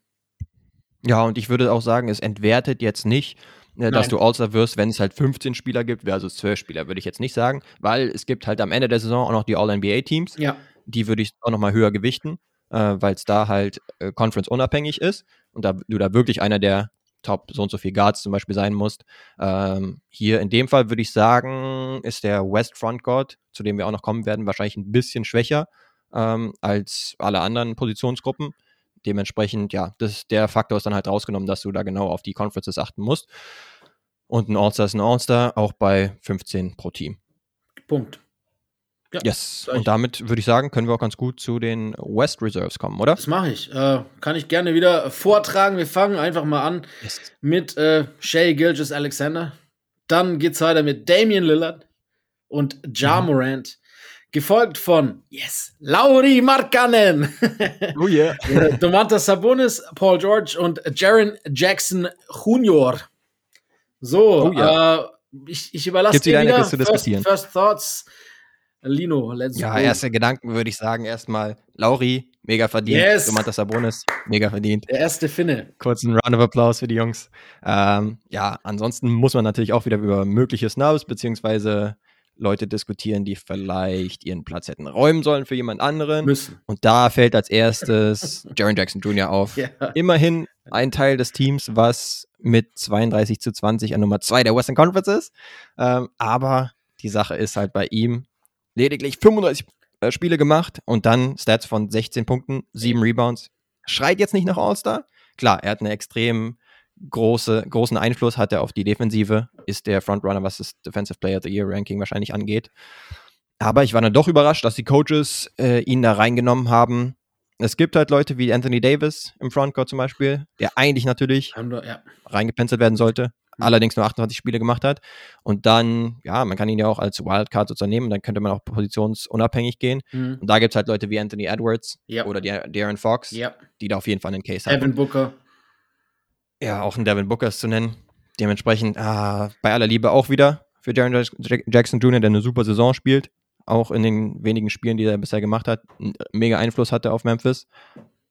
Ja, und ich würde auch sagen, es entwertet jetzt nicht, äh, dass du All-Star wirst, wenn es halt 15 Spieler gibt, versus 12 Spieler, würde ich jetzt nicht sagen, weil es gibt halt am Ende der Saison auch noch die All-NBA-Teams. Ja. Die würde ich auch noch mal höher gewichten, äh, weil es da halt äh, Conference-unabhängig ist und da du da wirklich einer der Top so und so viel Guards zum Beispiel sein musst. Ähm, hier in dem Fall würde ich sagen, ist der West Front Guard, zu dem wir auch noch kommen werden, wahrscheinlich ein bisschen schwächer ähm, als alle anderen Positionsgruppen. Dementsprechend, ja, das, der Faktor ist dann halt rausgenommen, dass du da genau auf die Conferences achten musst. Und ein All-Star ist ein All-Star, auch bei 15 pro Team. Punkt. Ja, yes. Und damit würde ich sagen, können wir auch ganz gut zu den West Reserves kommen, oder? Das mache ich. Äh, kann ich gerne wieder vortragen. Wir fangen einfach mal an yes. mit äh, Shay Gilgis Alexander. Dann geht's weiter mit Damian Lillard und Ja mhm. Morant. Gefolgt von, yes, Lauri Markkanen. [laughs] Oh yeah. [laughs] Domantas Sabonis, Paul George und Jaron Jackson Jr. So, oh yeah. äh, ich, ich überlasse dir wieder first, first Thoughts. Lino, let's ja, go. Ja, erste Gedanken würde ich sagen, erstmal Lauri, mega verdient. Yes. Domantas Sabonis, mega verdient. Der erste Finne. Kurzen Round of Applause für die Jungs. Ähm, ja, ansonsten muss man natürlich auch wieder über mögliche Snubs beziehungsweise Leute diskutieren, die vielleicht ihren Platz hätten räumen sollen für jemand anderen. Müssen. Und da fällt als erstes [laughs] Jaron Jackson Jr. auf. Ja. Immerhin ein Teil des Teams, was mit 32 zu 20 an Nummer 2 der Western Conference ist. Ähm, aber die Sache ist halt bei ihm, lediglich 35 äh, Spiele gemacht und dann Stats von 16 Punkten, 7 Rebounds. Schreit jetzt nicht nach All-Star. Klar, er hat einen extrem große, großen Einfluss hat er auf die Defensive, ist der Frontrunner, was das Defensive Player of the Year Ranking wahrscheinlich angeht. Aber ich war dann doch überrascht, dass die Coaches äh, ihn da reingenommen haben. Es gibt halt Leute wie Anthony Davis im Frontcourt zum Beispiel, der eigentlich natürlich ja. reingepenzelt werden sollte allerdings nur 28 Spiele gemacht hat. Und dann, ja, man kann ihn ja auch als Wildcard sozusagen nehmen, dann könnte man auch positionsunabhängig gehen. Mhm. Und da gibt es halt Leute wie Anthony Edwards yep. oder Darren Fox, yep. die da auf jeden Fall einen Case haben. Devin Booker. Ja, auch ein Devin Booker ist zu nennen. Dementsprechend, ah, bei aller Liebe auch wieder für Jaron Jackson Jr., der eine super Saison spielt, auch in den wenigen Spielen, die er bisher gemacht hat, einen mega Einfluss hatte auf Memphis,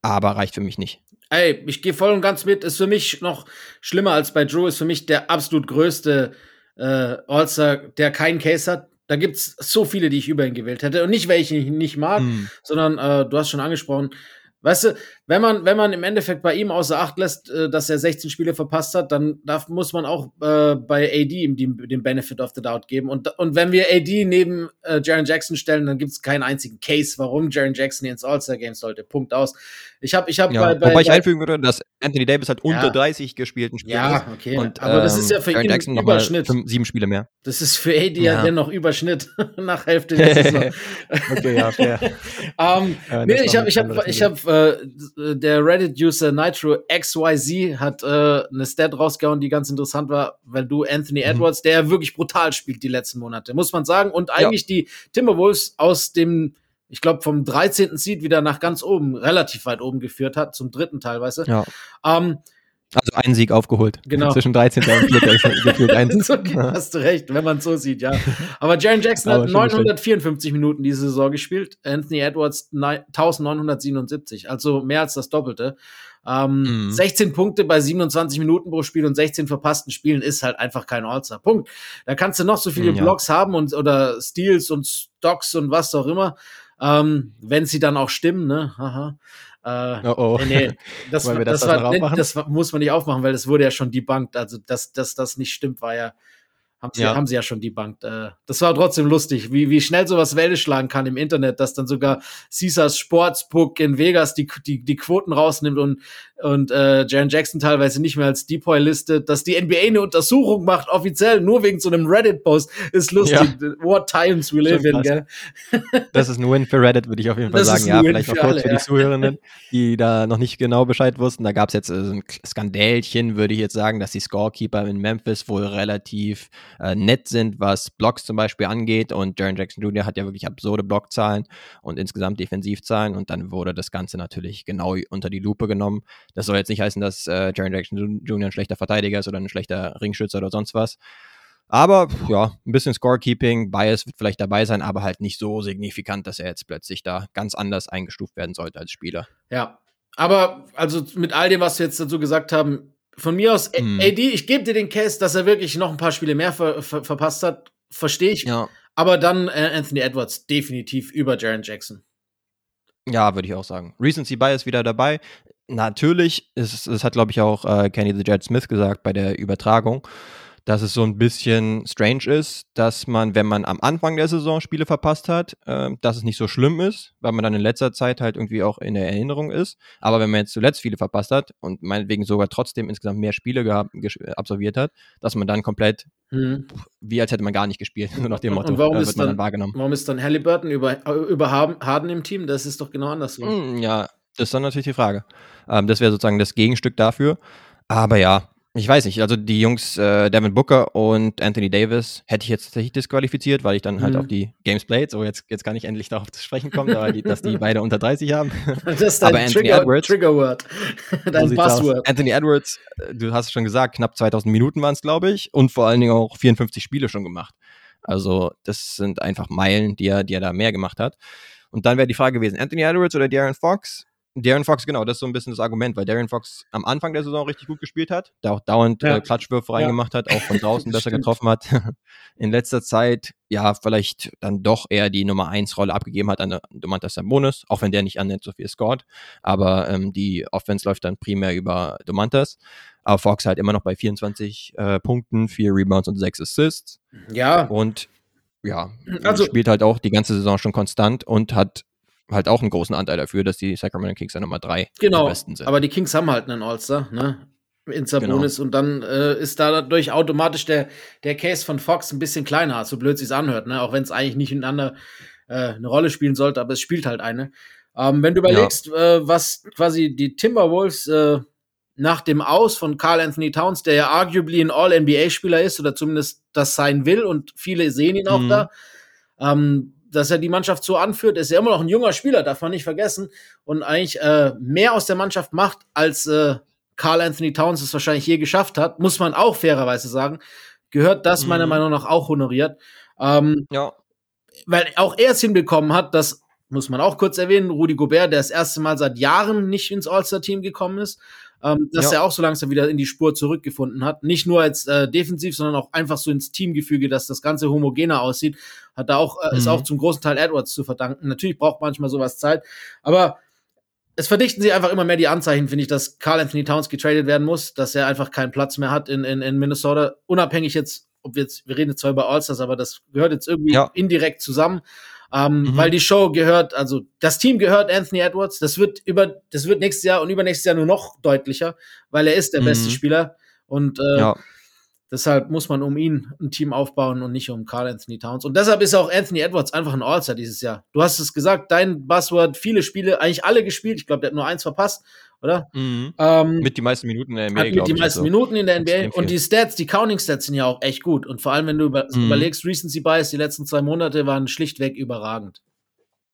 aber reicht für mich nicht. Ey, ich gehe voll und ganz mit. Ist für mich noch schlimmer als bei Drew, ist für mich der absolut größte äh, All-Star, der keinen Case hat. Da gibt es so viele, die ich über ihn gewählt hätte. Und nicht, welche ich nicht mag, mm. sondern äh, du hast schon angesprochen, Weißt du, wenn man, wenn man im Endeffekt bei ihm außer Acht lässt, äh, dass er 16 Spiele verpasst hat, dann darf, muss man auch äh, bei AD ihm den, den Benefit of the Doubt geben. Und, und wenn wir AD neben äh, Jaron Jackson stellen, dann gibt es keinen einzigen Case, warum Jaron Jackson ins All-Star-Game sollte. Punkt aus. Ich habe ich hab ja, bei, bei, Wobei ich einfügen würde, dass Anthony Davis hat unter ja. 30 gespielten Spiele. Ja, okay. Und, aber ähm, das ist ja für Jaron ihn Jackson Überschnitt. Fünf, sieben Spiele mehr. Das ist für AD ja, ja dennoch Überschnitt [laughs] nach Hälfte der Saison. [laughs] okay, ja, fair. um, [laughs] ja, nee, ich habe ich hab, ich hab, äh, der Reddit-User Nitro XYZ hat äh, eine Stat rausgehauen, die ganz interessant war, weil du Anthony mhm. Edwards, der wirklich brutal spielt die letzten Monate, muss man sagen. Und eigentlich ja. die Timberwolves aus dem, ich glaube, vom 13. Seed wieder nach ganz oben, relativ weit oben geführt hat, zum dritten teilweise. Ja. Ähm, also einen Sieg aufgeholt. Genau. Zwischen 13. und 4. gefühlt eins. [laughs] okay, hast du recht, wenn man so sieht, ja. [laughs] Aber Jaron Jackson hat 954 schön. Minuten diese Saison gespielt, Anthony Edwards 1977, also mehr als das Doppelte. Ähm, mhm. 16 Punkte bei 27 Minuten pro Spiel und 16 verpassten Spielen ist halt einfach kein All-Star. Punkt. Da kannst du noch so viele ja. Blocks haben und oder Steals und Stocks und was auch immer. Ähm, wenn sie dann auch stimmen, ne? Haha. Äh, oh oh. Nee, nee, [laughs] das, das, das, war, nee, das, muss man nicht aufmachen, weil das wurde ja schon debunked. Also, dass, dass das nicht stimmt, war ja haben sie ja, haben sie ja schon debunked. Äh, das war trotzdem lustig, wie, wie schnell sowas Welle schlagen kann im Internet, dass dann sogar Caesars Sportsbook in Vegas die, die, die Quoten rausnimmt und, und äh, Jaron Jackson teilweise nicht mehr als Depoy listet, dass die NBA eine Untersuchung macht, offiziell, nur wegen so einem Reddit-Post. Ist lustig. Ja. What times we live in, gell? Das ist ein Win für Reddit, würde ich auf jeden Fall das sagen. Ja, vielleicht noch kurz alle, für die ja. Zuhörenden, [laughs] die da noch nicht genau Bescheid wussten. Da gab es jetzt äh, ein Skandälchen, würde ich jetzt sagen, dass die Scorekeeper in Memphis wohl relativ äh, nett sind, was Blocks zum Beispiel angeht. Und Jaron Jackson Jr. hat ja wirklich absurde Blockzahlen und insgesamt Defensivzahlen. Und dann wurde das Ganze natürlich genau unter die Lupe genommen. Das soll jetzt nicht heißen, dass äh, Jaron Jackson Jr. ein schlechter Verteidiger ist oder ein schlechter Ringschützer oder sonst was. Aber ja, ein bisschen Scorekeeping, Bias wird vielleicht dabei sein, aber halt nicht so signifikant, dass er jetzt plötzlich da ganz anders eingestuft werden sollte als Spieler. Ja, aber also mit all dem, was wir jetzt dazu gesagt haben, von mir aus, hm. AD, ich gebe dir den Case, dass er wirklich noch ein paar Spiele mehr ver ver verpasst hat. Verstehe ich. Ja. Aber dann äh, Anthony Edwards definitiv über Jaron Jackson. Ja, würde ich auch sagen. Recency Bias wieder dabei. Natürlich, es, es hat, glaube ich, auch äh, Kenny the Jet Smith gesagt bei der Übertragung dass es so ein bisschen strange ist, dass man, wenn man am Anfang der Saison Spiele verpasst hat, äh, dass es nicht so schlimm ist, weil man dann in letzter Zeit halt irgendwie auch in der Erinnerung ist. Aber wenn man jetzt zuletzt viele verpasst hat und meinetwegen sogar trotzdem insgesamt mehr Spiele gehabt, absolviert hat, dass man dann komplett, mhm. wie als hätte man gar nicht gespielt, [laughs] nur nach dem Motto, und warum, äh, ist dann, dann, wahrgenommen. warum ist dann Halliburton über, über Harden im Team? Das ist doch genau andersrum. Mm, ja, das ist dann natürlich die Frage. Ähm, das wäre sozusagen das Gegenstück dafür. Aber ja, ich weiß nicht, also die Jungs äh, Devin Booker und Anthony Davis hätte ich jetzt tatsächlich disqualifiziert, weil ich dann halt mhm. auf die Games played, so jetzt, jetzt kann ich endlich darauf zu sprechen kommen, da die, dass die [laughs] beide unter 30 haben. Das ist dein Aber Trigger, Edwards, Triggerword, [laughs] dein Passwort. Anthony Edwards, du hast schon gesagt, knapp 2000 Minuten waren es, glaube ich, und vor allen Dingen auch 54 Spiele schon gemacht. Also das sind einfach Meilen, die er, die er da mehr gemacht hat. Und dann wäre die Frage gewesen, Anthony Edwards oder Darren Fox? Darren Fox, genau, das ist so ein bisschen das Argument, weil Darren Fox am Anfang der Saison richtig gut gespielt hat, da auch dauernd ja. äh, Klatschwürfe ja. reingemacht hat, auch von draußen [laughs] besser getroffen hat. [laughs] In letzter Zeit, ja, vielleicht dann doch eher die Nummer 1 Rolle abgegeben hat an Domantas Sabonis, auch wenn der nicht annimmt, so viel scored. Aber ähm, die Offense läuft dann primär über Domantas. Aber Fox halt immer noch bei 24 äh, Punkten, 4 Rebounds und 6 Assists. Ja. Und ja, also, spielt halt auch die ganze Saison schon konstant und hat halt auch einen großen Anteil dafür, dass die Sacramento Kings ja Nummer drei genau, besten sind. Aber die Kings haben halt einen All-Star, ne? In Sabonis genau. und dann äh, ist dadurch automatisch der, der Case von Fox ein bisschen kleiner, so blöd sich's anhört, ne? Auch wenn es eigentlich nicht miteinander äh, eine Rolle spielen sollte, aber es spielt halt eine. Ähm, wenn du überlegst, ja. äh, was quasi die Timberwolves äh, nach dem Aus von Carl Anthony Towns, der ja arguably ein All-NBA-Spieler ist oder zumindest das sein will und viele sehen ihn auch mhm. da, ähm, dass er die Mannschaft so anführt, ist er immer noch ein junger Spieler, darf man nicht vergessen. Und eigentlich äh, mehr aus der Mannschaft macht, als äh, Carl Anthony Towns es wahrscheinlich je geschafft hat, muss man auch fairerweise sagen. gehört das mhm. meiner Meinung nach auch honoriert. Ähm, ja. Weil auch er es hinbekommen hat, dass, muss man auch kurz erwähnen, Rudi Gobert, der das erste Mal seit Jahren nicht ins All-Star-Team gekommen ist, ähm, dass ja. er auch so langsam wieder in die Spur zurückgefunden hat. Nicht nur als äh, defensiv, sondern auch einfach so ins Teamgefüge, dass das Ganze homogener aussieht. Hat da auch, äh, mhm. ist auch zum großen Teil Edwards zu verdanken. Natürlich braucht manchmal sowas Zeit, aber es verdichten sich einfach immer mehr die Anzeichen, finde ich, dass Carl Anthony Towns getradet werden muss, dass er einfach keinen Platz mehr hat in, in, in Minnesota. Unabhängig jetzt, ob wir jetzt, wir reden jetzt zwar über Allstars, aber das gehört jetzt irgendwie ja. indirekt zusammen. Ähm, mhm. Weil die Show gehört, also das Team gehört Anthony Edwards. Das wird über, das wird nächstes Jahr und übernächstes Jahr nur noch deutlicher, weil er ist der mhm. beste Spieler. Und äh, ja. Deshalb muss man um ihn ein Team aufbauen und nicht um Carl Anthony Towns. Und deshalb ist auch Anthony Edwards einfach ein All-Star dieses Jahr. Du hast es gesagt, dein Buzzword, viele Spiele, eigentlich alle gespielt. Ich glaube, der hat nur eins verpasst, oder? Mhm. Ähm, mit die meisten Minuten in der NBA. Hat mit die meisten also. Minuten in der NBA. Und die Stats, die Counting-Stats sind ja auch echt gut. Und vor allem, wenn du über, mhm. überlegst, Recency Bias, die letzten zwei Monate waren schlichtweg überragend.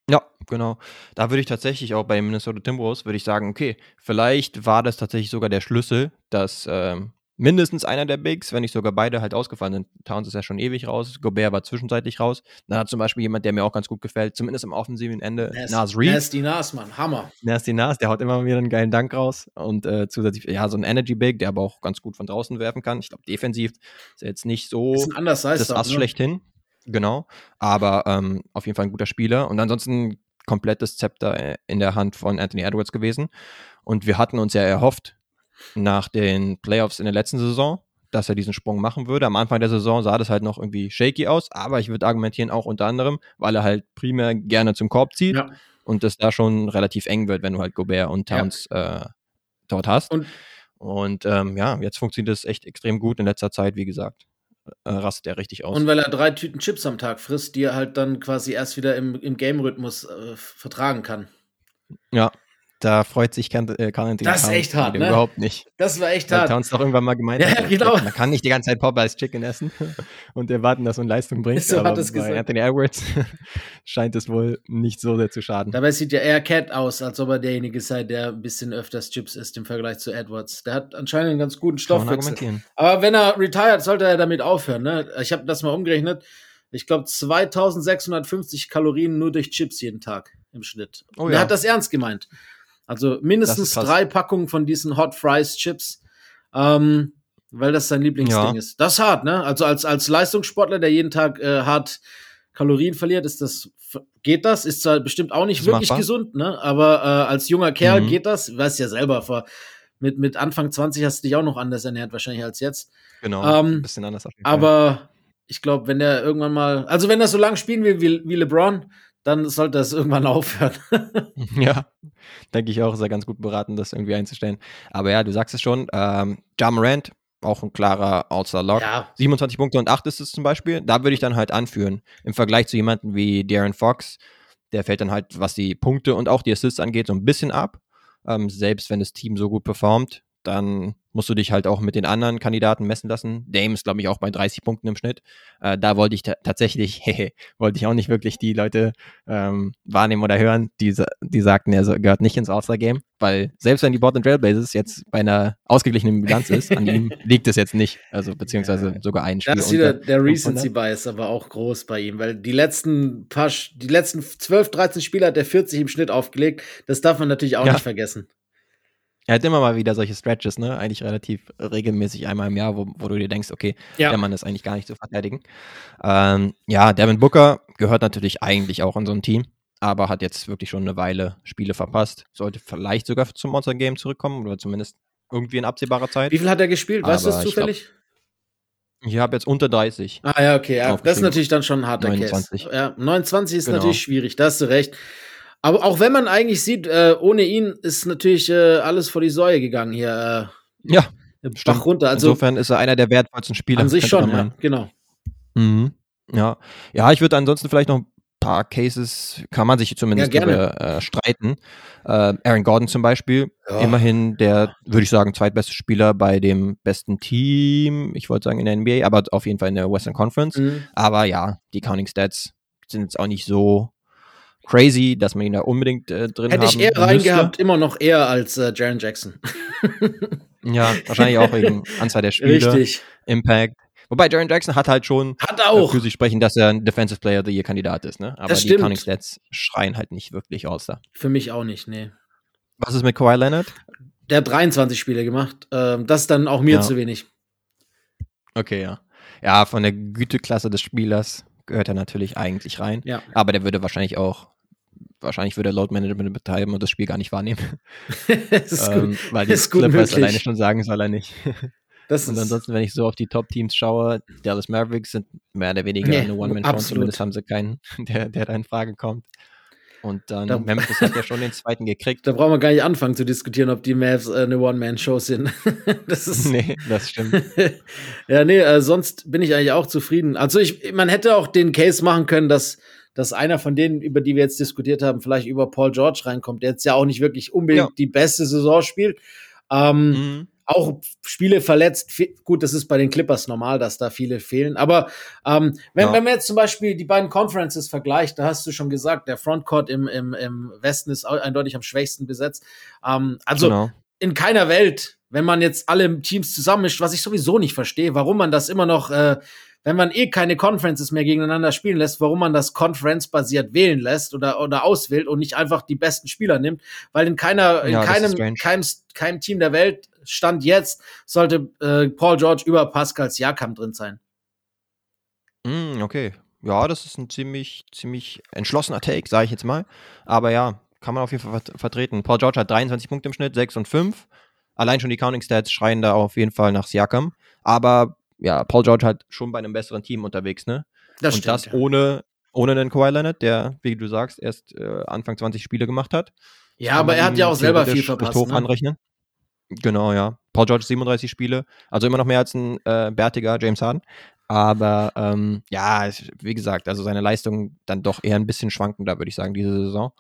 Ja, genau. Da würde ich tatsächlich auch bei Minnesota Timberwolves würde ich sagen, okay, vielleicht war das tatsächlich sogar der Schlüssel, dass ähm, mindestens einer der Bigs, wenn nicht sogar beide halt ausgefallen sind. Towns ist ja schon ewig raus, Gobert war zwischenzeitlich raus. Dann hat zum Beispiel jemand, der mir auch ganz gut gefällt, zumindest im offensiven Ende, Nas, Nas Reed. Nasty Nas, Mann, Hammer. Nasty Nas, der haut immer wieder einen geilen Dank raus und äh, zusätzlich, ja, so ein Energy Big, der aber auch ganz gut von draußen werfen kann. Ich glaube, defensiv ist er jetzt nicht so ist ein anders das Ass ne? schlechthin. Genau, aber ähm, auf jeden Fall ein guter Spieler und ansonsten komplettes Zepter äh, in der Hand von Anthony Edwards gewesen. Und wir hatten uns ja erhofft, nach den Playoffs in der letzten Saison, dass er diesen Sprung machen würde. Am Anfang der Saison sah das halt noch irgendwie shaky aus, aber ich würde argumentieren auch unter anderem, weil er halt primär gerne zum Korb zieht ja. und es da schon relativ eng wird, wenn du halt Gobert und Towns ja. äh, dort hast. Und, und ähm, ja, jetzt funktioniert das echt extrem gut in letzter Zeit, wie gesagt. Äh, rastet er richtig aus. Und weil er drei Tüten Chips am Tag frisst, die er halt dann quasi erst wieder im, im Game-Rhythmus äh, vertragen kann. Ja, da freut sich Carl äh, Anthony Das ist echt hart, ne? Überhaupt nicht. Das war echt hart. Towns doch irgendwann mal gemeint. Ja, [laughs] genau. Man kann nicht die ganze Zeit Popeyes Chicken essen [laughs] und erwarten, dass man Leistung bringt. So aber hat es gesagt. Anthony Edwards [laughs] scheint es wohl nicht so sehr zu schaden. Dabei sieht ja eher Cat aus, als ob er derjenige sei, der ein bisschen öfters Chips isst im Vergleich zu Edwards. Der hat anscheinend einen ganz guten Stoffwechsel. Aber wenn er retired, sollte er damit aufhören. Ne? Ich habe das mal umgerechnet. Ich glaube 2650 Kalorien nur durch Chips jeden Tag im Schnitt. Oh, ja. Er hat das ernst gemeint. Also mindestens drei Packungen von diesen Hot Fries Chips, ähm, weil das sein Lieblingsding ja. ist. Das ist hart, ne? Also als, als Leistungssportler, der jeden Tag äh, hart Kalorien verliert, ist das, geht das? Ist zwar bestimmt auch nicht wirklich machbar. gesund, ne? Aber äh, als junger Kerl mhm. geht das. Weißt ja selber, vor, mit, mit Anfang 20 hast du dich auch noch anders ernährt, wahrscheinlich als jetzt. Genau, ähm, ein bisschen anders. Auf jeden Fall. Aber ich glaube, wenn der irgendwann mal, also wenn er so lang spielen will wie, wie LeBron, dann sollte das irgendwann [laughs] aufhören. ja, denke ich auch, ist er ganz gut beraten, das irgendwie einzustellen. Aber ja, du sagst es schon, ähm, Morant, auch ein klarer All-Star-Lock. Ja. 27 Punkte und 8 ist es zum Beispiel. Da würde ich dann halt anführen. Im Vergleich zu jemandem wie Darren Fox, der fällt dann halt, was die Punkte und auch die Assists angeht, so ein bisschen ab. Ähm, selbst wenn das Team so gut performt, dann musst du dich halt auch mit den anderen Kandidaten messen lassen. Dame ist, glaube ich, auch bei 30 Punkten im Schnitt. Äh, da wollte ich tatsächlich, [laughs] hehe, wollte ich auch nicht wirklich die Leute ähm, wahrnehmen oder hören, die, die sagten, er gehört nicht ins All-Star-Game, weil selbst wenn die Portland Trailblazers jetzt bei einer ausgeglichenen Bilanz ist, an ihm [laughs] liegt es jetzt nicht. Also beziehungsweise sogar ein Spiel. Das ist wieder der Recency-Bias aber auch groß bei ihm, weil die letzten paar, die letzten 12, 13 Spiele hat er 40 im Schnitt aufgelegt. Das darf man natürlich auch ja. nicht vergessen. Er hat immer mal wieder solche Stretches, ne? Eigentlich relativ regelmäßig einmal im Jahr, wo, wo du dir denkst, okay, ja. der Mann ist eigentlich gar nicht zu verteidigen. Ähm, ja, Devin Booker gehört natürlich eigentlich auch in so ein Team, aber hat jetzt wirklich schon eine Weile Spiele verpasst. Sollte vielleicht sogar zum Monster Game zurückkommen oder zumindest irgendwie in absehbarer Zeit. Wie viel hat er gespielt? Weißt du das zufällig? Ich, ich habe jetzt unter 30. Ah ja, okay, ja, das ist natürlich dann schon ein harter 29. Case. Ja, 29 ist genau. natürlich schwierig, da hast du recht. Aber auch wenn man eigentlich sieht, äh, ohne ihn ist natürlich äh, alles vor die Säue gegangen hier. Äh, ja. Bach runter. Also, Insofern ist er einer der wertvollsten Spieler. An sich schon, ja, genau. Mhm. Ja. ja, ich würde ansonsten vielleicht noch ein paar Cases, kann man sich zumindest ja, darüber äh, streiten. Äh, Aaron Gordon zum Beispiel, ja. immerhin der, würde ich sagen, zweitbeste Spieler bei dem besten Team, ich wollte sagen in der NBA, aber auf jeden Fall in der Western Conference. Mhm. Aber ja, die Counting Stats sind jetzt auch nicht so crazy, dass man ihn da unbedingt äh, drin Hätte ich eher reingehabt, immer noch eher als äh, Jaron Jackson. [laughs] ja, wahrscheinlich auch wegen Anzahl der Spiele, Richtig. Impact. Wobei Jaron Jackson hat halt schon hat auch. für sich sprechen, dass er ein Defensive Player the Year Kandidat ist, ne? Aber die. Counting Stats schreien halt nicht wirklich aus da. Für mich auch nicht, nee. Was ist mit Kawhi Leonard? Der hat 23 Spiele gemacht. Ähm, das ist dann auch mir Ja. zu wenig. Okay, ja. Ja, von der Güteklasse des Spielers gehört er natürlich eigentlich rein. Ja. Aber der würde wahrscheinlich auch, wahrscheinlich würde er Load Management betreiben und das Spiel gar nicht wahrnehmen. [laughs] das ist ähm, gut. weil die Clippers alleine schon sagen, soll er nicht. [laughs] Das Und ansonsten, wenn ich so auf die Top-Teams schaue, Dallas Mavericks sind mehr oder weniger Nee, eine One-Man-Show. Zumindest haben sie keinen, [laughs] der, der da in Frage kommt. Und dann, Da- Memphis hat ja schon den zweiten gekriegt. da brauchen wir gar nicht anfangen zu diskutieren, ob die Mavs äh, eine One-Man-Show sind. das ist. nee, das stimmt. ja, nee, äh, sonst bin ich eigentlich auch zufrieden. Also ich, man hätte auch den Case machen können, dass, dass einer von denen, über die wir jetzt diskutiert haben, vielleicht über Paul George reinkommt, der jetzt ja auch nicht wirklich unbedingt Ja. die beste Saison spielt. Ähm, Mhm. auch Spiele verletzt. Gut, das ist bei den Clippers normal, dass da viele fehlen. Aber ähm, wenn, Ja. wenn man jetzt zum Beispiel die beiden Conferences vergleicht, da hast du schon gesagt, der Frontcourt im, im, im Westen ist eindeutig am schwächsten besetzt. Ähm, also genau. in keiner Welt, wenn man jetzt alle Teams zusammenmischt, was ich sowieso nicht verstehe, warum man das immer noch, äh, wenn man eh keine Conferences mehr gegeneinander spielen lässt, warum man das Conference-basiert wählen lässt oder, oder auswählt und nicht einfach die besten Spieler nimmt, weil in keiner, in Ja, ist keinem, keinem, keinem Team der Welt Stand jetzt sollte äh, Paul George über Pascal Siakam drin sein. Mm, okay. Ja, das ist ein ziemlich, ziemlich entschlossener Take, sage ich jetzt mal. Aber ja, kann man auf jeden Fall vert vertreten. Paul George hat 23 Punkte im Schnitt, 6 und 5. Allein schon die Counting Stats schreien da auf jeden Fall nach Siakam. Aber ja, Paul George hat schon bei einem besseren Team unterwegs, ne? Das und stimmt. das ohne, ohne einen Kawhi Leonard, der, wie du sagst, erst äh, Anfang 20 Spiele gemacht hat. ja, aber er hat ja auch selber viel verpasst. Hoch Ne? anrechnen. Genau, ja. Paul George 37 Spiele, also immer noch mehr als ein äh, bärtiger James Harden. Aber ähm, ja, wie gesagt, also seine Leistung dann doch eher ein bisschen schwankender, würde ich sagen, diese Saison.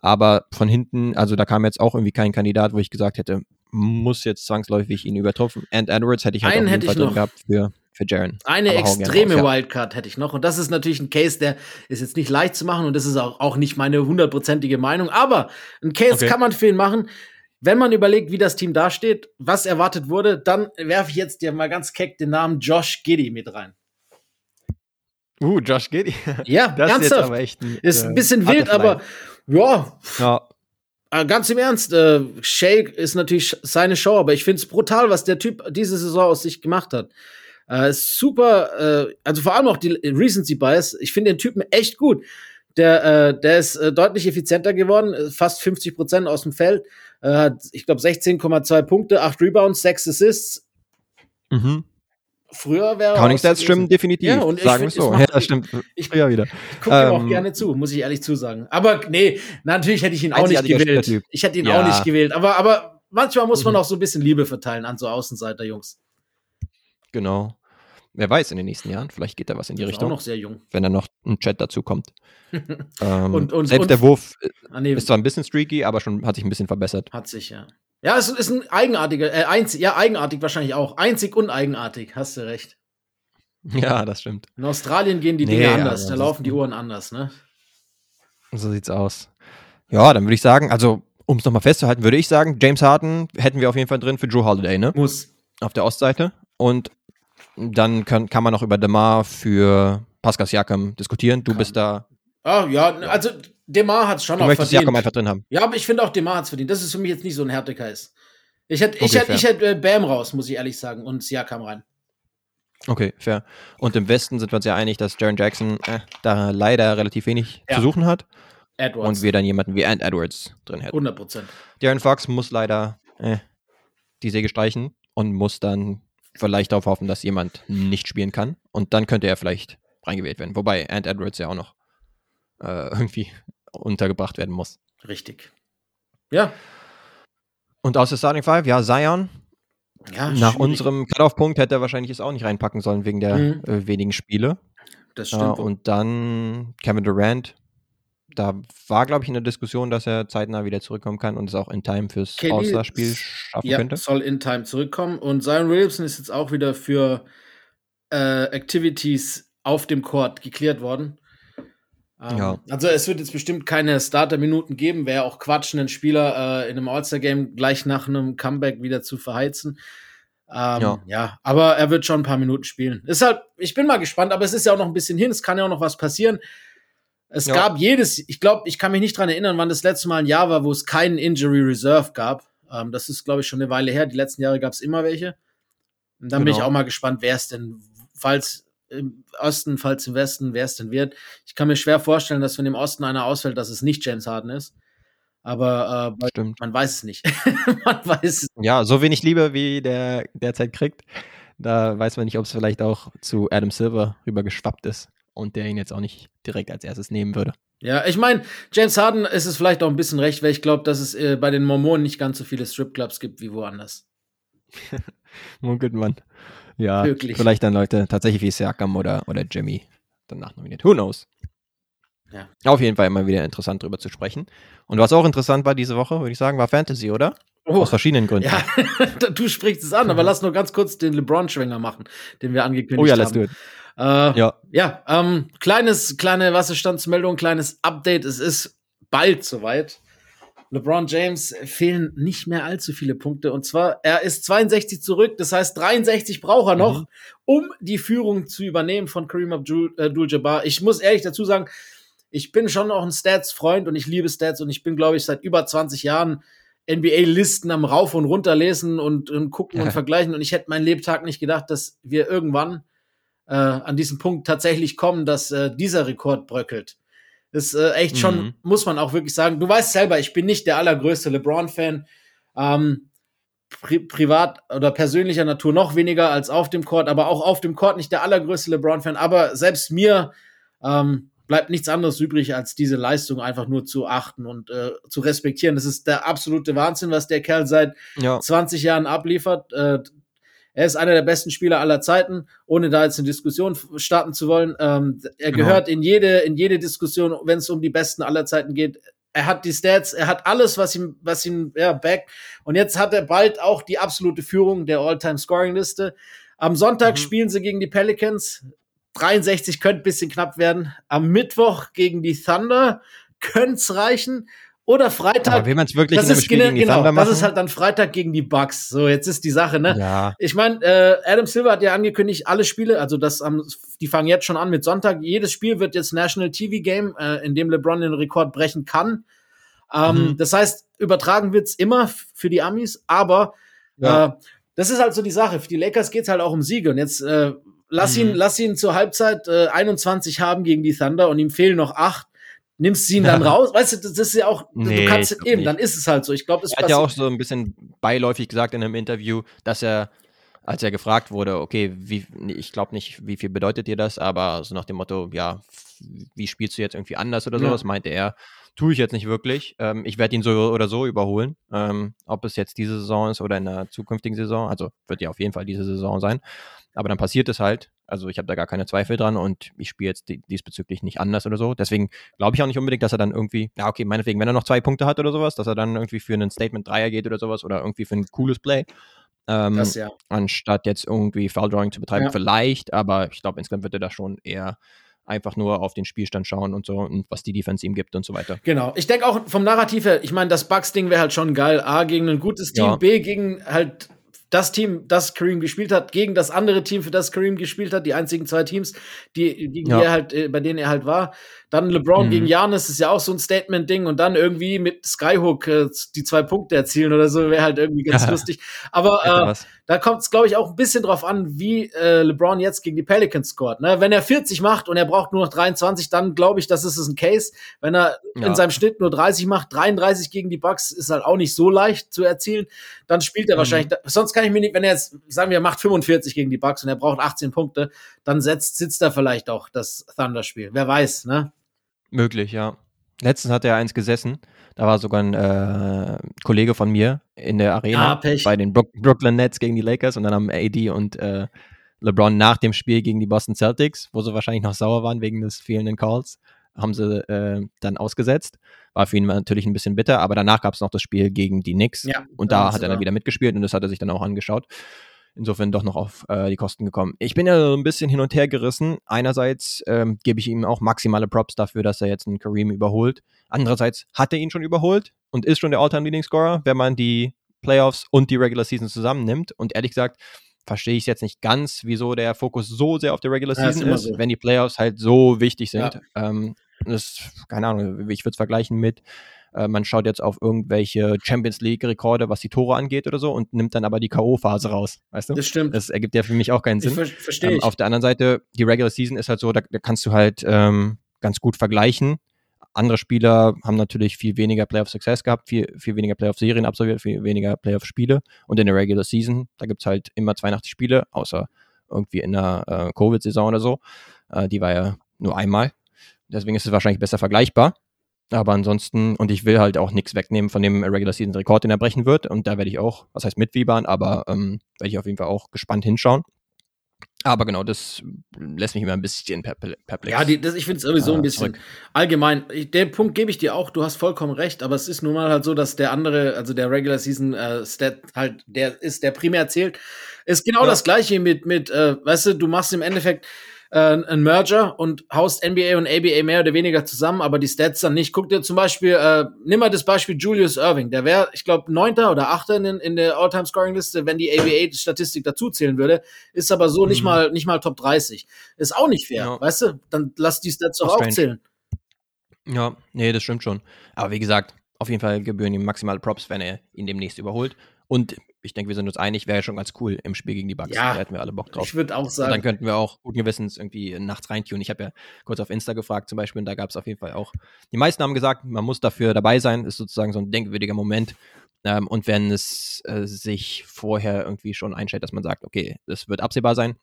Aber von hinten, also da kam jetzt auch irgendwie kein Kandidat, wo ich gesagt hätte, muss jetzt zwangsläufig ihn übertrumpfen. And Edwards hätte ich halt Einen auf jeden hätte Fall ich drin noch. gehabt für, für Jaren. Eine Aber extreme raus, ja. Wildcard hätte ich noch. Und das ist natürlich ein Case, der ist jetzt nicht leicht zu machen und das ist auch, auch nicht meine hundertprozentige Meinung. Aber ein Case Okay. kann man für ihn machen. Wenn man überlegt, wie das Team dasteht, was erwartet wurde, dann werfe ich jetzt dir mal ganz keck den Namen Josh Giddy mit rein. Uh, Josh Giddy. Ja, [laughs] Das ist jetzt ernsthaft. aber echt ein, ist äh, ein bisschen wild, aber ja, Ja, ganz im Ernst, äh, Shake ist natürlich seine Show, aber ich finde es brutal, was der Typ diese Saison aus sich gemacht hat. Äh, super, äh, also vor allem auch die Recency Bias. Ich finde den Typen echt gut. Der, äh, der ist äh, deutlich effizienter geworden, äh, fast 50 Prozent aus dem Feld. Äh, hat, ich glaube, 16,2 Punkte, 8 Rebounds, 6 Assists. mhm. Früher wäre er Counting auch Stats stimmen definitiv. Ja, und ich sagen es so. macht- Ja, das stimmt. Ich, Früher wieder. Ich gucke ihm auch Ähm, gerne zu, muss ich ehrlich zusagen. Aber nee, natürlich hätte ich ihn auch nicht gewählt. Ich hätte ihn Ja. auch nicht gewählt. Aber, aber manchmal muss man Mhm. auch so ein bisschen Liebe verteilen an so Außenseiter-Jungs. Genau. Wer weiß in den nächsten Jahren, vielleicht geht da was in die ist auch Richtung, noch sehr jung. wenn dann noch ein Chat dazu kommt. ähm, [laughs] Und- und- selbst und- der Wurf Ah, nee, ist zwar ein bisschen streaky, aber schon hat sich ein bisschen verbessert. hat sich, ja. Ja, es ist ein eigenartiger, äh, einzig, ja, eigenartig wahrscheinlich auch. Einzig und eigenartig, hast du recht. [laughs] Ja, das stimmt. In Australien gehen die Nee, Dinge anders, da laufen die Uhren anders, ne? So sieht's aus. Ja, dann würde ich sagen, also um es nochmal festzuhalten, würde ich sagen, James Harden hätten wir auf jeden Fall drin für Drew Holiday, ne? Muss. Auf der Ostseite. Und dann kann, kann man noch über Demar für Pascal Siakam diskutieren. Du Kann. bist da, Ah, ja, also Demar hat es schon du auch verdient. Siakam einfach drin haben. Ja, aber ich finde auch Demar hat es verdient. Das ist für mich jetzt nicht so ein Härtekreis. Ich hätte, ich Okay, hätte, ich hätte äh, Bam raus, muss ich ehrlich sagen, und Siakam rein. Okay, fair. Und im Westen sind wir uns ja einig, dass Jaron Jackson äh, da leider relativ wenig Ja. zu suchen hat Edwards. und wir dann jemanden wie Ant Edwards drin hätten. 100 Prozent. Darren Fox muss leider äh, die Säge streichen und muss dann vielleicht darauf hoffen, dass jemand nicht spielen kann. Und dann könnte er vielleicht reingewählt werden. Wobei Ant Edwards ja auch noch äh, irgendwie untergebracht werden muss. Richtig. Ja. Und aus der Starting Five, ja, Zion. ja Nach schwierig. unserem Cut-Off-Punkt hätte er wahrscheinlich es auch nicht reinpacken sollen wegen der Mhm. äh, wenigen Spiele. Das stimmt. und dann Kevin Durant. Da war, glaube ich, in der Diskussion, dass er zeitnah wieder zurückkommen kann und es auch in Time fürs All-Star-Spiel schaffen ja, könnte. soll in Time zurückkommen. Und Zion Williamson ist jetzt auch wieder für äh, Activities auf dem Court geklärt worden. Ähm, Ja. Also es wird jetzt bestimmt keine Starter-Minuten geben. Wäre auch Quatsch, einen Spieler äh, in einem All-Star-Game gleich nach einem Comeback wieder zu verheizen. Ähm, ja. ja. aber er wird schon ein paar Minuten spielen. Ist halt, ich bin mal gespannt, aber es ist ja auch noch ein bisschen hin. Es kann ja auch noch was passieren. Es ja. gab jedes, ich glaube, ich kann mich nicht dran erinnern, wann das letzte Mal ein Jahr war, wo es keinen Injury Reserve gab. Ähm, das ist, glaube ich, schon eine Weile her. Die letzten Jahre gab es immer welche. Und dann genau. bin ich genau. auch mal gespannt, wer es denn, falls im Osten, falls im Westen, wer es denn wird. Ich kann mir schwer vorstellen, dass wenn im Osten einer ausfällt, dass es nicht James Harden ist. Aber äh, Stimmt. man weiß es nicht. [laughs] man weiß es. Ja, so wenig Liebe, wie der derzeit kriegt. Da weiß man nicht, ob es vielleicht auch zu Adam Silver rüber geschwappt ist und der ihn jetzt auch nicht direkt als erstes nehmen würde. Ja, ich meine, James Harden ist es vielleicht auch ein bisschen recht, weil ich glaube, dass es äh, bei den Mormonen nicht ganz so viele Stripclubs gibt wie woanders. [laughs] Munkelt man. Ja, Wirklich. vielleicht dann Leute tatsächlich wie Siakam oder, oder Jimmy danach nominiert. Who knows? Ja. Auf jeden Fall immer wieder interessant drüber zu sprechen. Und was auch interessant war diese Woche, würde ich sagen, war Fantasy, oder? Oh. Aus verschiedenen Gründen. Ja, [laughs] du sprichst es an, aber lass nur ganz kurz den LeBron-Schwänger machen, den wir angekündigt haben. Oh ja, let's do it. Äh, ja. Ja, ähm, kleines, kleine Wasserstandsmeldung, kleines Update. Es ist bald soweit. LeBron James fehlen nicht mehr allzu viele Punkte. Und zwar, er ist 62 zurück, das heißt 63 braucht er noch, mhm. um die Führung zu übernehmen von Kareem Abdul-Jabbar. Ich muss ehrlich dazu sagen, ich bin schon auch ein Stats-Freund und ich liebe Stats und ich bin, glaube ich, seit über 20 Jahren NBA-Listen am Rauf und runter lesen und, und gucken ja. und vergleichen. Und ich hätte meinen Lebtag nicht gedacht, dass wir irgendwann äh, an diesen Punkt tatsächlich kommen, dass äh, dieser Rekord bröckelt. Ist äh, echt schon, mhm. muss man auch wirklich sagen. Du weißt selber, ich bin nicht der allergrößte LeBron-Fan. Ähm, pri privat oder persönlicher Natur noch weniger als auf dem Court, aber auch auf dem Court nicht der allergrößte LeBron-Fan. Aber selbst mir ähm, bleibt nichts anderes übrig, als diese Leistung einfach nur zu achten und äh, zu respektieren. Das ist der absolute Wahnsinn, was der Kerl seit ja. 20 Jahren abliefert. Äh, er ist einer der besten Spieler aller Zeiten, ohne da jetzt eine Diskussion starten zu wollen. Ähm, er genau. gehört in jede, in jede Diskussion, wenn es um die Besten aller Zeiten geht. Er hat die Stats, er hat alles, was ihm, was ihm, ja, back. Und jetzt hat er bald auch die absolute Führung der All-Time-Scoring-Liste. Am Sonntag mhm. spielen sie gegen die Pelicans. 63 könnte ein bisschen knapp werden. Am Mittwoch gegen die Thunder könnte es reichen. Oder Freitag. Aber will man es wirklich das in einem Spiel gegen die genau, Thunder machen? Das ist halt dann Freitag gegen die Bucks. So, jetzt ist die Sache, ne? Ja. Ich meine, äh, Adam Silver hat ja angekündigt, alle Spiele, also das, ähm, die fangen jetzt schon an mit Sonntag. Jedes Spiel wird jetzt National TV Game, äh, in dem LeBron den Rekord brechen kann. Ähm, mhm. Das heißt, übertragen wird's immer für die Amis, aber ja. äh, das ist halt so die Sache. Für die Lakers geht's halt auch um Siege. Und jetzt äh, lass ihn, mhm. lass ihn zur Halbzeit äh, 21 haben gegen die Thunder und ihm fehlen noch acht nimmst sie ihn dann raus. Weißt du, das ist ja auch, nee, du kannst eben, nicht. dann ist es halt so. Ich glaube, es Er hat ja auch so ein bisschen beiläufig gesagt in einem Interview, dass er, als er gefragt wurde, okay, wie, ich glaube nicht, wie viel bedeutet dir das, aber so nach dem Motto, ja, wie spielst du jetzt irgendwie anders oder sowas, ja. meinte er, tue ich jetzt nicht wirklich. Ähm, ich werde ihn so oder so überholen, ähm, ob es jetzt diese Saison ist oder in der zukünftigen Saison. Also wird ja auf jeden Fall diese Saison sein. Aber dann passiert es halt. Also ich habe da gar keine Zweifel dran und ich spiele jetzt diesbezüglich nicht anders oder so. Deswegen glaube ich auch nicht unbedingt, dass er dann irgendwie, ja okay, meinetwegen, wenn er noch zwei Punkte hat oder sowas, dass er dann irgendwie für einen Statement Dreier geht oder sowas oder irgendwie für ein cooles Play. Ähm, das, ja. Anstatt jetzt irgendwie Foul Drawing zu betreiben, ja. vielleicht, aber ich glaube, insgesamt wird er da schon eher einfach nur auf den Spielstand schauen und so und was die Defense ihm gibt und so weiter. Genau. Ich denke auch vom Narrativ her, ich meine, das Bugs-Ding wäre halt schon geil. A, gegen ein gutes Team, ja. B, gegen halt das Team, das Kareem gespielt hat, gegen das andere Team, für das Kareem gespielt hat, die einzigen zwei Teams, die, gegen ja. die er halt, äh, bei denen er halt war. Dann LeBron mhm. gegen Janis ist ja auch so ein Statement-Ding und dann irgendwie mit Skyhook äh, die zwei Punkte erzielen oder so, wäre halt irgendwie ganz [laughs] ja. lustig. Aber äh, da kommt es, glaube ich, auch ein bisschen drauf an, wie äh, LeBron jetzt gegen die Pelicans scored. Ne? Wenn er 40 macht und er braucht nur noch 23, dann glaube ich, das ist ein Case. Wenn er ja. in seinem Schnitt nur 30 macht, 33 gegen die Bucks ist halt auch nicht so leicht zu erzielen, dann spielt er mhm. wahrscheinlich, sonst kann ich mir nicht, wenn er jetzt, sagen wir, er macht 45 gegen die Bucks und er braucht 18 Punkte, dann setzt, sitzt er vielleicht auch das Thunder-Spiel. Wer weiß, ne? Möglich, ja. Letztens hat er eins gesessen. Da war sogar ein äh, Kollege von mir in der Arena ah, bei den Brook Brooklyn Nets gegen die Lakers und dann haben AD und äh, LeBron nach dem Spiel gegen die Boston Celtics, wo sie wahrscheinlich noch sauer waren wegen des fehlenden Calls, haben sie äh, dann ausgesetzt. War für ihn natürlich ein bisschen bitter, aber danach gab es noch das Spiel gegen die Knicks ja, und da hat er dann wieder mitgespielt und das hat er sich dann auch angeschaut insofern doch noch auf äh, die Kosten gekommen. Ich bin ja so ein bisschen hin und her gerissen. Einerseits ähm, gebe ich ihm auch maximale Props dafür, dass er jetzt einen Kareem überholt. Andererseits hat er ihn schon überholt und ist schon der All-Time-Leading-Scorer, wenn man die Playoffs und die Regular Season zusammennimmt. Und ehrlich gesagt, verstehe ich es jetzt nicht ganz, wieso der Fokus so sehr auf der Regular Season ja, ist, so. wenn die Playoffs halt so wichtig sind. Ja. Ähm, das, keine Ahnung, ich würde es vergleichen mit, äh, man schaut jetzt auf irgendwelche Champions League-Rekorde, was die Tore angeht oder so, und nimmt dann aber die K.O.-Phase raus. Weißt du? Das stimmt. Das ergibt ja für mich auch keinen Sinn. Ver verstehe. Ähm, auf der anderen Seite, die Regular Season ist halt so, da, da kannst du halt ähm, ganz gut vergleichen. Andere Spieler haben natürlich viel weniger Playoff-Success gehabt, viel, viel weniger Playoff-Serien absolviert, viel weniger Playoff-Spiele. Und in der Regular Season, da gibt es halt immer 82 Spiele, außer irgendwie in der äh, Covid-Saison oder so. Äh, die war ja nur einmal. Deswegen ist es wahrscheinlich besser vergleichbar. Aber ansonsten, und ich will halt auch nichts wegnehmen von dem Regular Season Rekord, den er brechen wird. Und da werde ich auch, was heißt mitwiebern, aber ähm, werde ich auf jeden Fall auch gespannt hinschauen. Aber genau, das lässt mich immer ein bisschen perplex. Ja, die, das, ich finde es sowieso äh, ein bisschen zurück. allgemein. Den Punkt gebe ich dir auch, du hast vollkommen recht, aber es ist nun mal halt so, dass der andere, also der Regular Season äh, Stat halt der ist, der primär zählt. Ist genau ja. das gleiche mit, mit äh, weißt du, du machst im Endeffekt äh, ein Merger und haust NBA und ABA mehr oder weniger zusammen, aber die Stats dann nicht. Guck dir zum Beispiel, äh, nimm mal das Beispiel Julius Irving. Der wäre, ich glaube, neunter oder achter in, in der All-Time-Scoring-Liste, wenn die ABA-Statistik dazuzählen würde. Ist aber so mhm. nicht mal nicht mal Top 30. Ist auch nicht fair, ja. weißt du? Dann lass die Stats doch auch zählen. Ja, nee, das stimmt schon. Aber wie gesagt, auf jeden Fall gebühren ihm maximale Props, wenn er ihn demnächst überholt. Und ich denke, wir sind uns einig, wäre ja schon ganz cool im Spiel gegen die Bugs. Ja, da hätten wir alle Bock drauf. Ich würde auch sagen. Und dann könnten wir auch guten Gewissens irgendwie nachts reintun. Ich habe ja kurz auf Insta gefragt zum Beispiel, und da gab es auf jeden Fall auch. Die meisten haben gesagt, man muss dafür dabei sein, ist sozusagen so ein denkwürdiger Moment. Ähm, und wenn es äh, sich vorher irgendwie schon einstellt, dass man sagt, okay, das wird absehbar sein,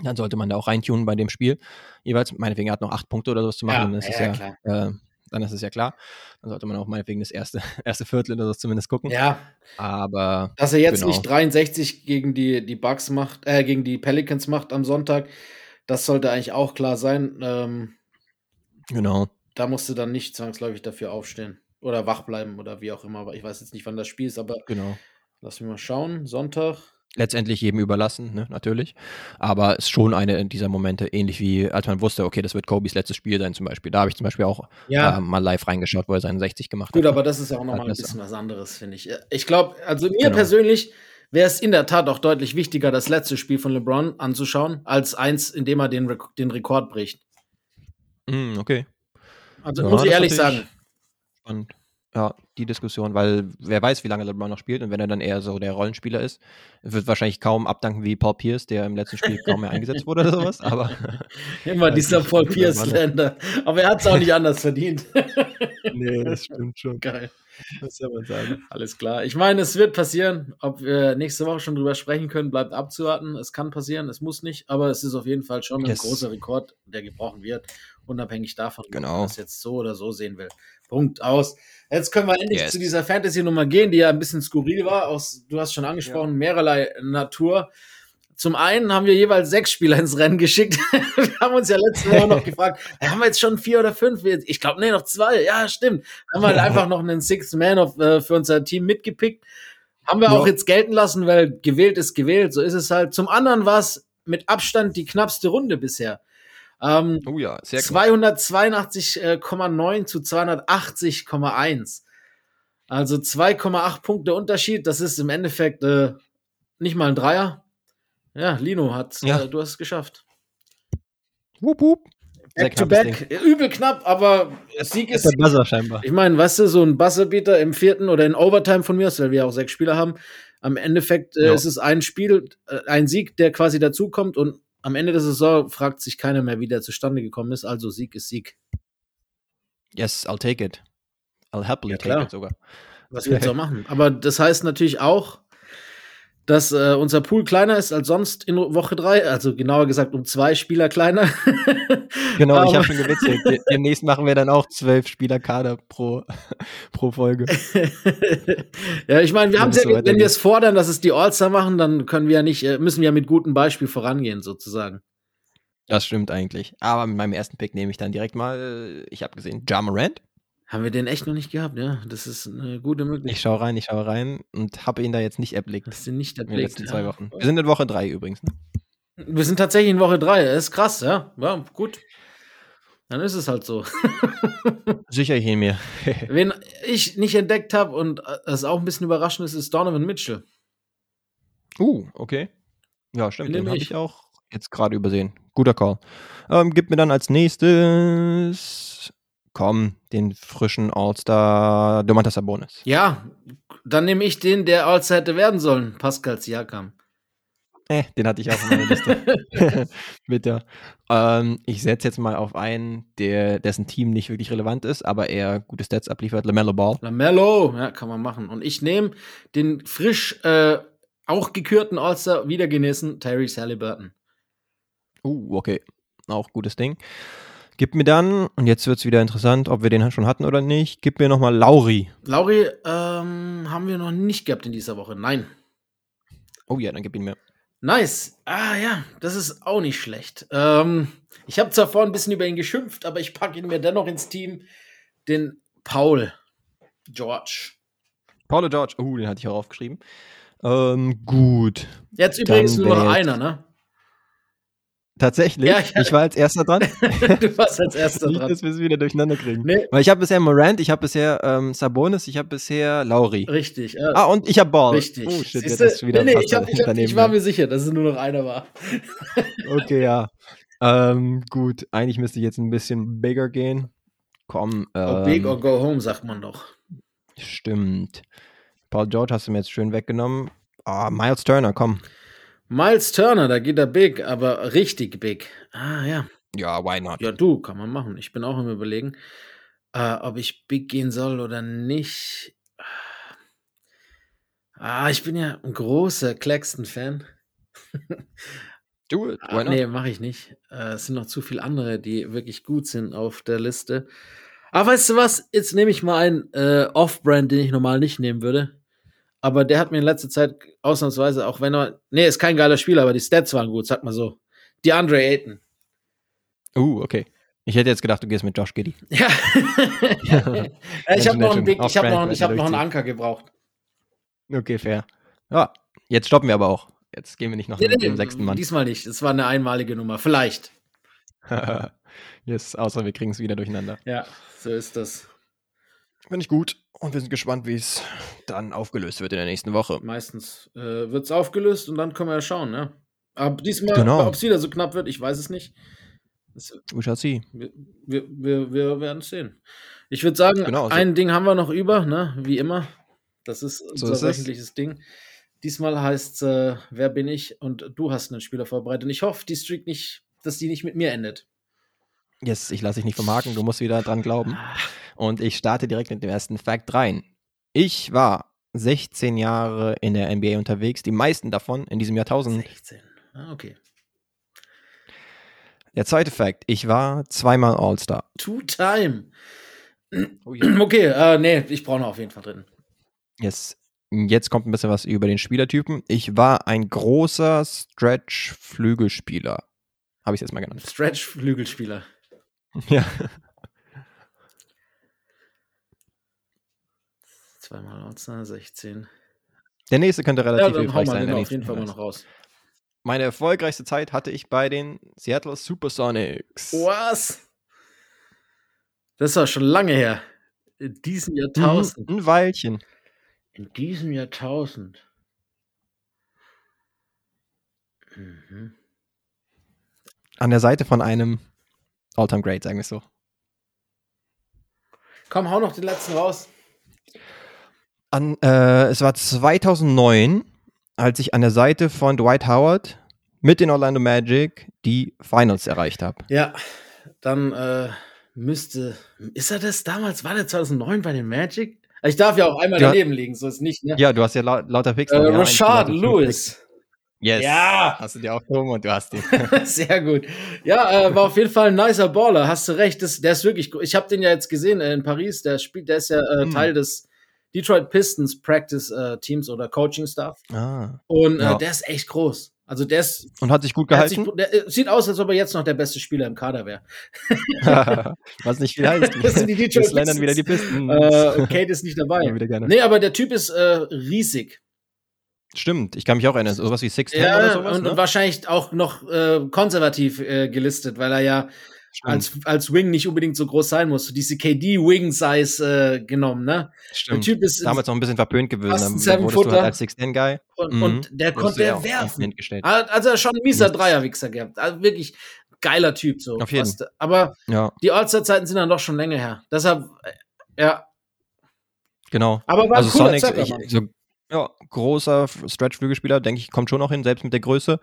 dann sollte man da auch reintun bei dem Spiel. Jeweils, meinetwegen hat noch acht Punkte oder sowas zu machen. Ja, das ja, ist ja, ja äh, dann ist es ja klar. Dann sollte man auch meinetwegen das erste, [laughs] erste Viertel oder so zumindest gucken. Ja. Aber. Dass er jetzt genau. nicht 63 gegen die, die Bucks macht, äh, gegen die Pelicans macht am Sonntag, das sollte eigentlich auch klar sein. Ähm, genau. Da musst du dann nicht zwangsläufig dafür aufstehen. Oder wach bleiben oder wie auch immer. Aber ich weiß jetzt nicht, wann das Spiel ist, aber genau. lass mich mal schauen. Sonntag letztendlich jedem überlassen, ne, natürlich. Aber es ist schon eine dieser Momente, ähnlich wie als man wusste, okay, das wird Kobis letztes Spiel sein zum Beispiel. Da habe ich zum Beispiel auch ja. äh, mal live reingeschaut, wo er seinen 60 gemacht Gut, hat. Gut, aber das ist ja auch nochmal ein bisschen was anderes, finde ich. Ich glaube, also mir genau. persönlich wäre es in der Tat auch deutlich wichtiger, das letzte Spiel von LeBron anzuschauen, als eins, in dem er den, Re den Rekord bricht. Mm, okay. Also ja, muss ich ehrlich sagen. Spannend ja, die Diskussion, weil wer weiß, wie lange LeBron noch spielt und wenn er dann eher so der Rollenspieler ist, wird wahrscheinlich kaum abdanken wie Paul Pierce, der im letzten Spiel kaum mehr eingesetzt wurde oder sowas, aber [laughs] immer dieser Paul Pierce-Länder. Aber er hat es auch nicht anders verdient. [laughs] nee, das stimmt schon. Geil. Was soll man sagen? Alles klar. Ich meine, es wird passieren. Ob wir nächste Woche schon drüber sprechen können, bleibt abzuwarten. Es kann passieren, es muss nicht, aber es ist auf jeden Fall schon yes. ein großer Rekord, der gebrochen wird, unabhängig davon, genau. ob man es jetzt so oder so sehen will. Punkt aus. Jetzt können wir endlich yes. zu dieser Fantasy-Nummer gehen, die ja ein bisschen skurril war. Aus, du hast schon angesprochen, ja. mehrerlei Natur. Zum einen haben wir jeweils sechs Spieler ins Rennen geschickt. [laughs] wir haben uns ja letzte Woche noch [laughs] gefragt, haben wir jetzt schon vier oder fünf? Ich glaube, nee, noch zwei. Ja, stimmt. Haben wir halt einfach noch einen Sixth Man of, äh, für unser Team mitgepickt. Haben wir ja. auch jetzt gelten lassen, weil gewählt ist gewählt. So ist es halt. Zum anderen war es mit Abstand die knappste Runde bisher. Ähm, oh ja, sehr 282,9 zu 280,1. Also 2,8 Punkte Unterschied. Das ist im Endeffekt äh, nicht mal ein Dreier. Ja, Lino hat, ja. Äh, du hast es geschafft. Wup, wup. Back to back, Ding. übel knapp, aber Sieg ist. Der Buzzer scheinbar. Ich meine, weißt du, so ein Buzzerbeater im vierten oder in Overtime von mir weil wir auch sechs Spieler haben. Am Endeffekt äh, ja. ist es ein Spiel, äh, ein Sieg, der quasi dazukommt und am Ende der Saison fragt sich keiner mehr, wie der zustande gekommen ist. Also Sieg ist Sieg. Yes, I'll take it. I'll happily ja, take it sogar. Was wir jetzt auch [laughs] machen. Aber das heißt natürlich auch, dass äh, unser Pool kleiner ist als sonst in Woche drei, also genauer gesagt um zwei Spieler kleiner. [laughs] genau, ich habe schon gewitzelt. Demnächst machen wir dann auch zwölf Spieler Kader pro, [laughs] pro Folge. [laughs] ja, ich meine, wir haben ja, wenn wir es fordern, dass es die All-Star machen, dann können wir ja nicht, äh, müssen wir ja mit gutem Beispiel vorangehen, sozusagen. Das stimmt eigentlich. Aber mit meinem ersten Pick nehme ich dann direkt mal, ich habe gesehen, Ja Morant. Haben wir den echt noch nicht gehabt, ja. Das ist eine gute Möglichkeit. Ich schaue rein, ich schaue rein und habe ihn da jetzt nicht erblickt. Hast du nicht erblickt? In den letzten zwei Wochen. Wir sind in Woche drei übrigens. Ne? Wir sind tatsächlich in Woche drei. Das ist krass, ja. Ja, gut. Dann ist es halt so. [laughs] Sicher ich ihn mir. [laughs] Wen ich nicht entdeckt habe und es auch ein bisschen überraschend ist, ist Donovan Mitchell. Uh, okay. Ja, stimmt. Den habe ich auch jetzt gerade übersehen. Guter Call. Ähm, gib mir dann als nächstes, komm, den frischen All-Star Domantas Sabonis. Ja, dann nehme ich den, der All-Star hätte werden sollen, Pascal Siakam. Eh, den hatte ich auch auf meiner Liste. [laughs] [laughs] Bitte. Ähm, ich setze jetzt mal auf einen, der, dessen Team nicht wirklich relevant ist, aber er gute Stats abliefert. LaMelo Ball. LaMelo, ja, kann man machen. Und ich nehme den frisch äh, auch gekürten All-Star wieder genesen, Tyrese Halliburton. Uh, okay. Auch gutes Ding. Gib mir dann, und jetzt wird es wieder interessant, ob wir den schon hatten oder nicht, gib mir nochmal Lauri. Lauri ähm, haben wir noch nicht gehabt in dieser Woche. Nein. Oh ja, dann gib ihn mir. Nice. Ah ja, das ist auch nicht schlecht. Ähm, ich habe zwar vorhin ein bisschen über ihn geschimpft, aber ich packe ihn mir dennoch ins Team. Den Paul George. Paul George, uh, den hatte ich auch aufgeschrieben. Ähm, gut. Jetzt übrigens nur noch einer, ne? Tatsächlich? Ja, ja. Ich war als erster dran. [laughs] du warst als erster Nicht, dran. dass wir es wieder durcheinander kriegen. Nee. Weil ich habe bisher Morant, ich habe bisher ähm, Sabonis, ich habe bisher Lauri. Richtig. Äh, ah, und ich habe Ball. Richtig. Oh, shit, Siehste? jetzt wieder nee, nee, ich, hab, ich, hab, ich war mir sicher, dass es nur noch einer war. [laughs] okay, ja. Ähm, gut, eigentlich müsste ich jetzt ein bisschen bigger gehen. Komm. Ähm, big or go home, sagt man doch. Stimmt. Paul George hast du mir jetzt schön weggenommen. Ah, Miles Turner, komm. Miles Turner, da geht er big, aber richtig big. Ah, ja. Ja, why not? Ja, du, kann man machen. Ich bin auch im Überlegen, äh, ob ich big gehen soll oder nicht. Ah, ich bin ja ein großer Claxton-Fan. [laughs] Do it. Why not? Nee, mache ich nicht. Äh, es sind noch zu viele andere, die wirklich gut sind auf der Liste. Aber weißt du was? Jetzt nehme ich mal einen äh, Off-Brand, den ich normal nicht nehmen würde aber der hat mir in letzter Zeit ausnahmsweise, auch wenn er, nee, ist kein geiler Spieler, aber die Stats waren gut, sag mal so. Die Andre Ayton. Uh, okay. Ich hätte jetzt gedacht, du gehst mit Josh Giddy. [laughs] Ja. ich habe noch, einen Big, ich hab noch, ich hab noch einen Anker gebraucht. Okay, fair. Ja, jetzt stoppen wir aber auch. Jetzt gehen wir nicht noch nee, mit dem sechsten Mann. Diesmal nicht. Es war eine einmalige Nummer. Vielleicht. [laughs] yes, außer wir kriegen es wieder durcheinander. Ja, so ist das. Finde ich gut. Und wir sind gespannt, wie es dann aufgelöst wird in der nächsten Woche. Meistens äh, wird es aufgelöst und dann können wir ja schauen, ne? Aber diesmal, genau. ob es wieder so knapp wird, ich weiß es nicht. We shall see. Wir, wir, wir, wir werden es sehen. Ich würde sagen, genau, so. ein Ding haben wir noch über, ne? Wie immer. Das ist so unser wöchentliches Ding. Diesmal heißt es, äh, wer bin ich? Und du hast einen Spieler vorbereitet. Und ich hoffe, die Streak nicht, dass die nicht mit mir endet. Yes, ich lasse dich nicht vermarken, du musst wieder dran glauben. Und ich starte direkt mit dem ersten Fact rein. Ich war 16 Jahre in der NBA unterwegs, die meisten davon in diesem Jahrtausend. 16, ah, okay. Der zweite Fact, ich war zweimal All-Star. Two-Time. Oh, yeah. Okay, äh, nee, ich brauche noch auf jeden Fall drin. Yes. Jetzt kommt ein bisschen was über den Spielertypen. Ich war ein großer Stretch-Flügelspieler. Habe ich es jetzt mal genannt. Stretch-Flügelspieler. Ja. Zweimal Ortsnahe, 16. Der nächste könnte relativ ja, hilfreich sein. Den auf jeden Fall mal noch raus. Meine erfolgreichste Zeit hatte ich bei den Seattle Supersonics. Was? Das doch schon lange her. In diesem Jahrtausend. Ein Weilchen. In diesem Jahrtausend. Mhm. An der Seite von einem All-Time Great, sagen wir so. Komm, hau noch den letzten raus. An, äh, es war 2009, als ich an der Seite von Dwight Howard mit den Orlando Magic die Finals erreicht habe. Ja, dann äh, müsste. Ist er das damals? War der 2009 bei den Magic? Ich darf ja auch einmal ja, daneben liegen, so ist nicht. Ne? Ja, du hast ja laut, lauter Picks. Äh, ja, Rashad Lewis. Yes. Ja. Hast du dir aufgehoben und du hast den. [laughs] Sehr gut. Ja, äh, war auf jeden Fall ein nicer Baller. Hast du recht. Das, der ist wirklich gut. Ich habe den ja jetzt gesehen äh, in Paris. Der spielt, der ist ja äh, hm. Teil des Detroit Pistons Practice äh, Teams oder Coaching Staff. Ah. Und äh, ja. der ist echt groß. Also der ist. Und hat sich gut gehalten? Sich, der, sieht aus, als ob er jetzt noch der beste Spieler im Kader wäre. [laughs] Was nicht viel heißt. [laughs] das sind die Detroit Pistons. wieder die Pistons. Äh, Kate ist nicht dabei. Ja. Nee, aber der Typ ist riesig. Stimmt, ich kann mich auch erinnern, sowas wie Six ja, oder sowas. Und, ne? wahrscheinlich auch noch äh, konservativ äh, gelistet, weil er ja als, als Wing nicht unbedingt so groß sein muss. Diese KD-Wing-Size äh, genommen, ne? Stimmt. Der Typ ist damals noch ein bisschen verpönt gewesen. Dann wurdest du halt als 6'10-Guy. Und, mhm. und, der konnte er werfen. Also schon ein mieser Dreierwichser gehabt. Also wirklich geiler Typ so. Auf jeden. Fall. Aber ja. die All-Star-Zeiten sind dann doch schon länger her. Deshalb, äh, ja. Genau. Aber war also Sonics, ich, so ja, großer Stretch-Flügelspieler, denke ich, kommt schon noch hin, selbst mit der Größe.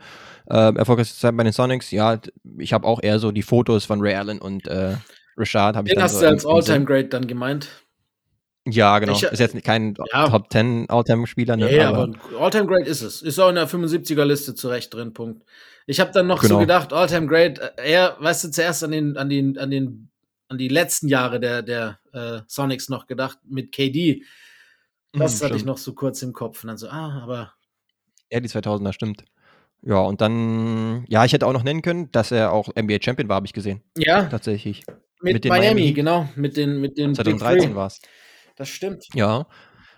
Äh, erfolgreichste Zeit bei den Sonics, ja, ich habe auch eher so die Fotos von Ray Allen und äh, Richard. Den ich hast so du als All-Time-Great dann gemeint? Ja, genau. Ich, ist jetzt kein ja. Top 10 All-Time-Spieler. Ne? Ja, aber, aber All-Time-Great ist es. Ist auch in der 75er-Liste zurecht drin, Punkt. Ich habe dann noch genau. so gedacht, All-Time-Great, äh, er, weißt du, zuerst an den, an den, an den, an die letzten Jahre der, der äh, Sonics noch gedacht, mit KD das hm, hatte ich noch so kurz im Kopf. Und dann so, ah, aber. Ja, die 2000er, stimmt. Ja, und dann, ja, ich hätte auch noch nennen können, dass er auch NBA Champion war, habe ich gesehen. Ja. Tatsächlich. Mit, mit Miami, Miami, genau. Mit den, mit den 2013 war es. Das stimmt. Ja.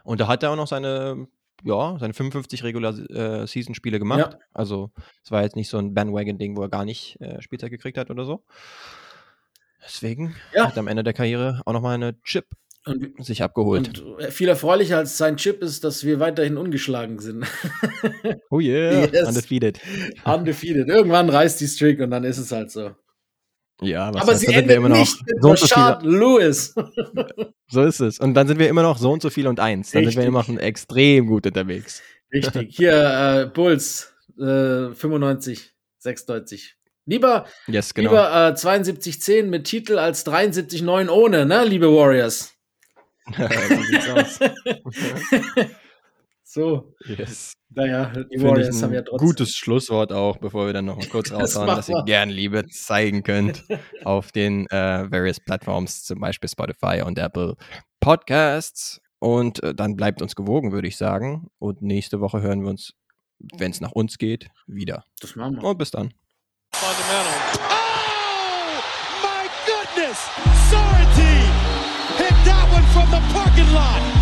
Und da hat er auch noch seine, ja, seine 55 Regular-Season-Spiele äh, gemacht. Ja. Also, es war jetzt nicht so ein Bandwagon-Ding, wo er gar nicht äh, Spielzeit gekriegt hat oder so. Deswegen ja. hat er am Ende der Karriere auch nochmal eine Chip und, sich abgeholt. Und viel erfreulicher als sein Chip ist, dass wir weiterhin ungeschlagen sind. oh yeah, [laughs] yes. undefeated. Undefeated. Irgendwann reißt die Streak und dann ist es halt so. Ja, aber heißt, sie endet immer noch nicht mit so Lewis. so ist es. Und dann sind wir immer noch so und so viel und eins. Dann Richtig. sind wir immer noch extrem gut unterwegs. Richtig. Hier äh, Bulls äh, 95, 96. Lieber, yes, genau. lieber äh, 72-10 mit Titel als 73-9 ohne, ne, liebe Warriors? [laughs] [laughs] so. Yes. Naja, die Warriors haben ja trotzdem. Gutes Schlusswort auch, bevor wir dann noch mal kurz [laughs] raushauen, das dass ihr gern Liebe zeigen könnt auf den äh, various Plattforms, zum Beispiel Spotify und Apple Podcasts. Und äh, dann bleibt uns gewogen, würde ich sagen. Und nächste Woche hören wir uns, wenn es nach uns geht, wieder. Das machen wir. Und bis dann. Fundamental. Oh, my goodness! Sorry, from the parking lot.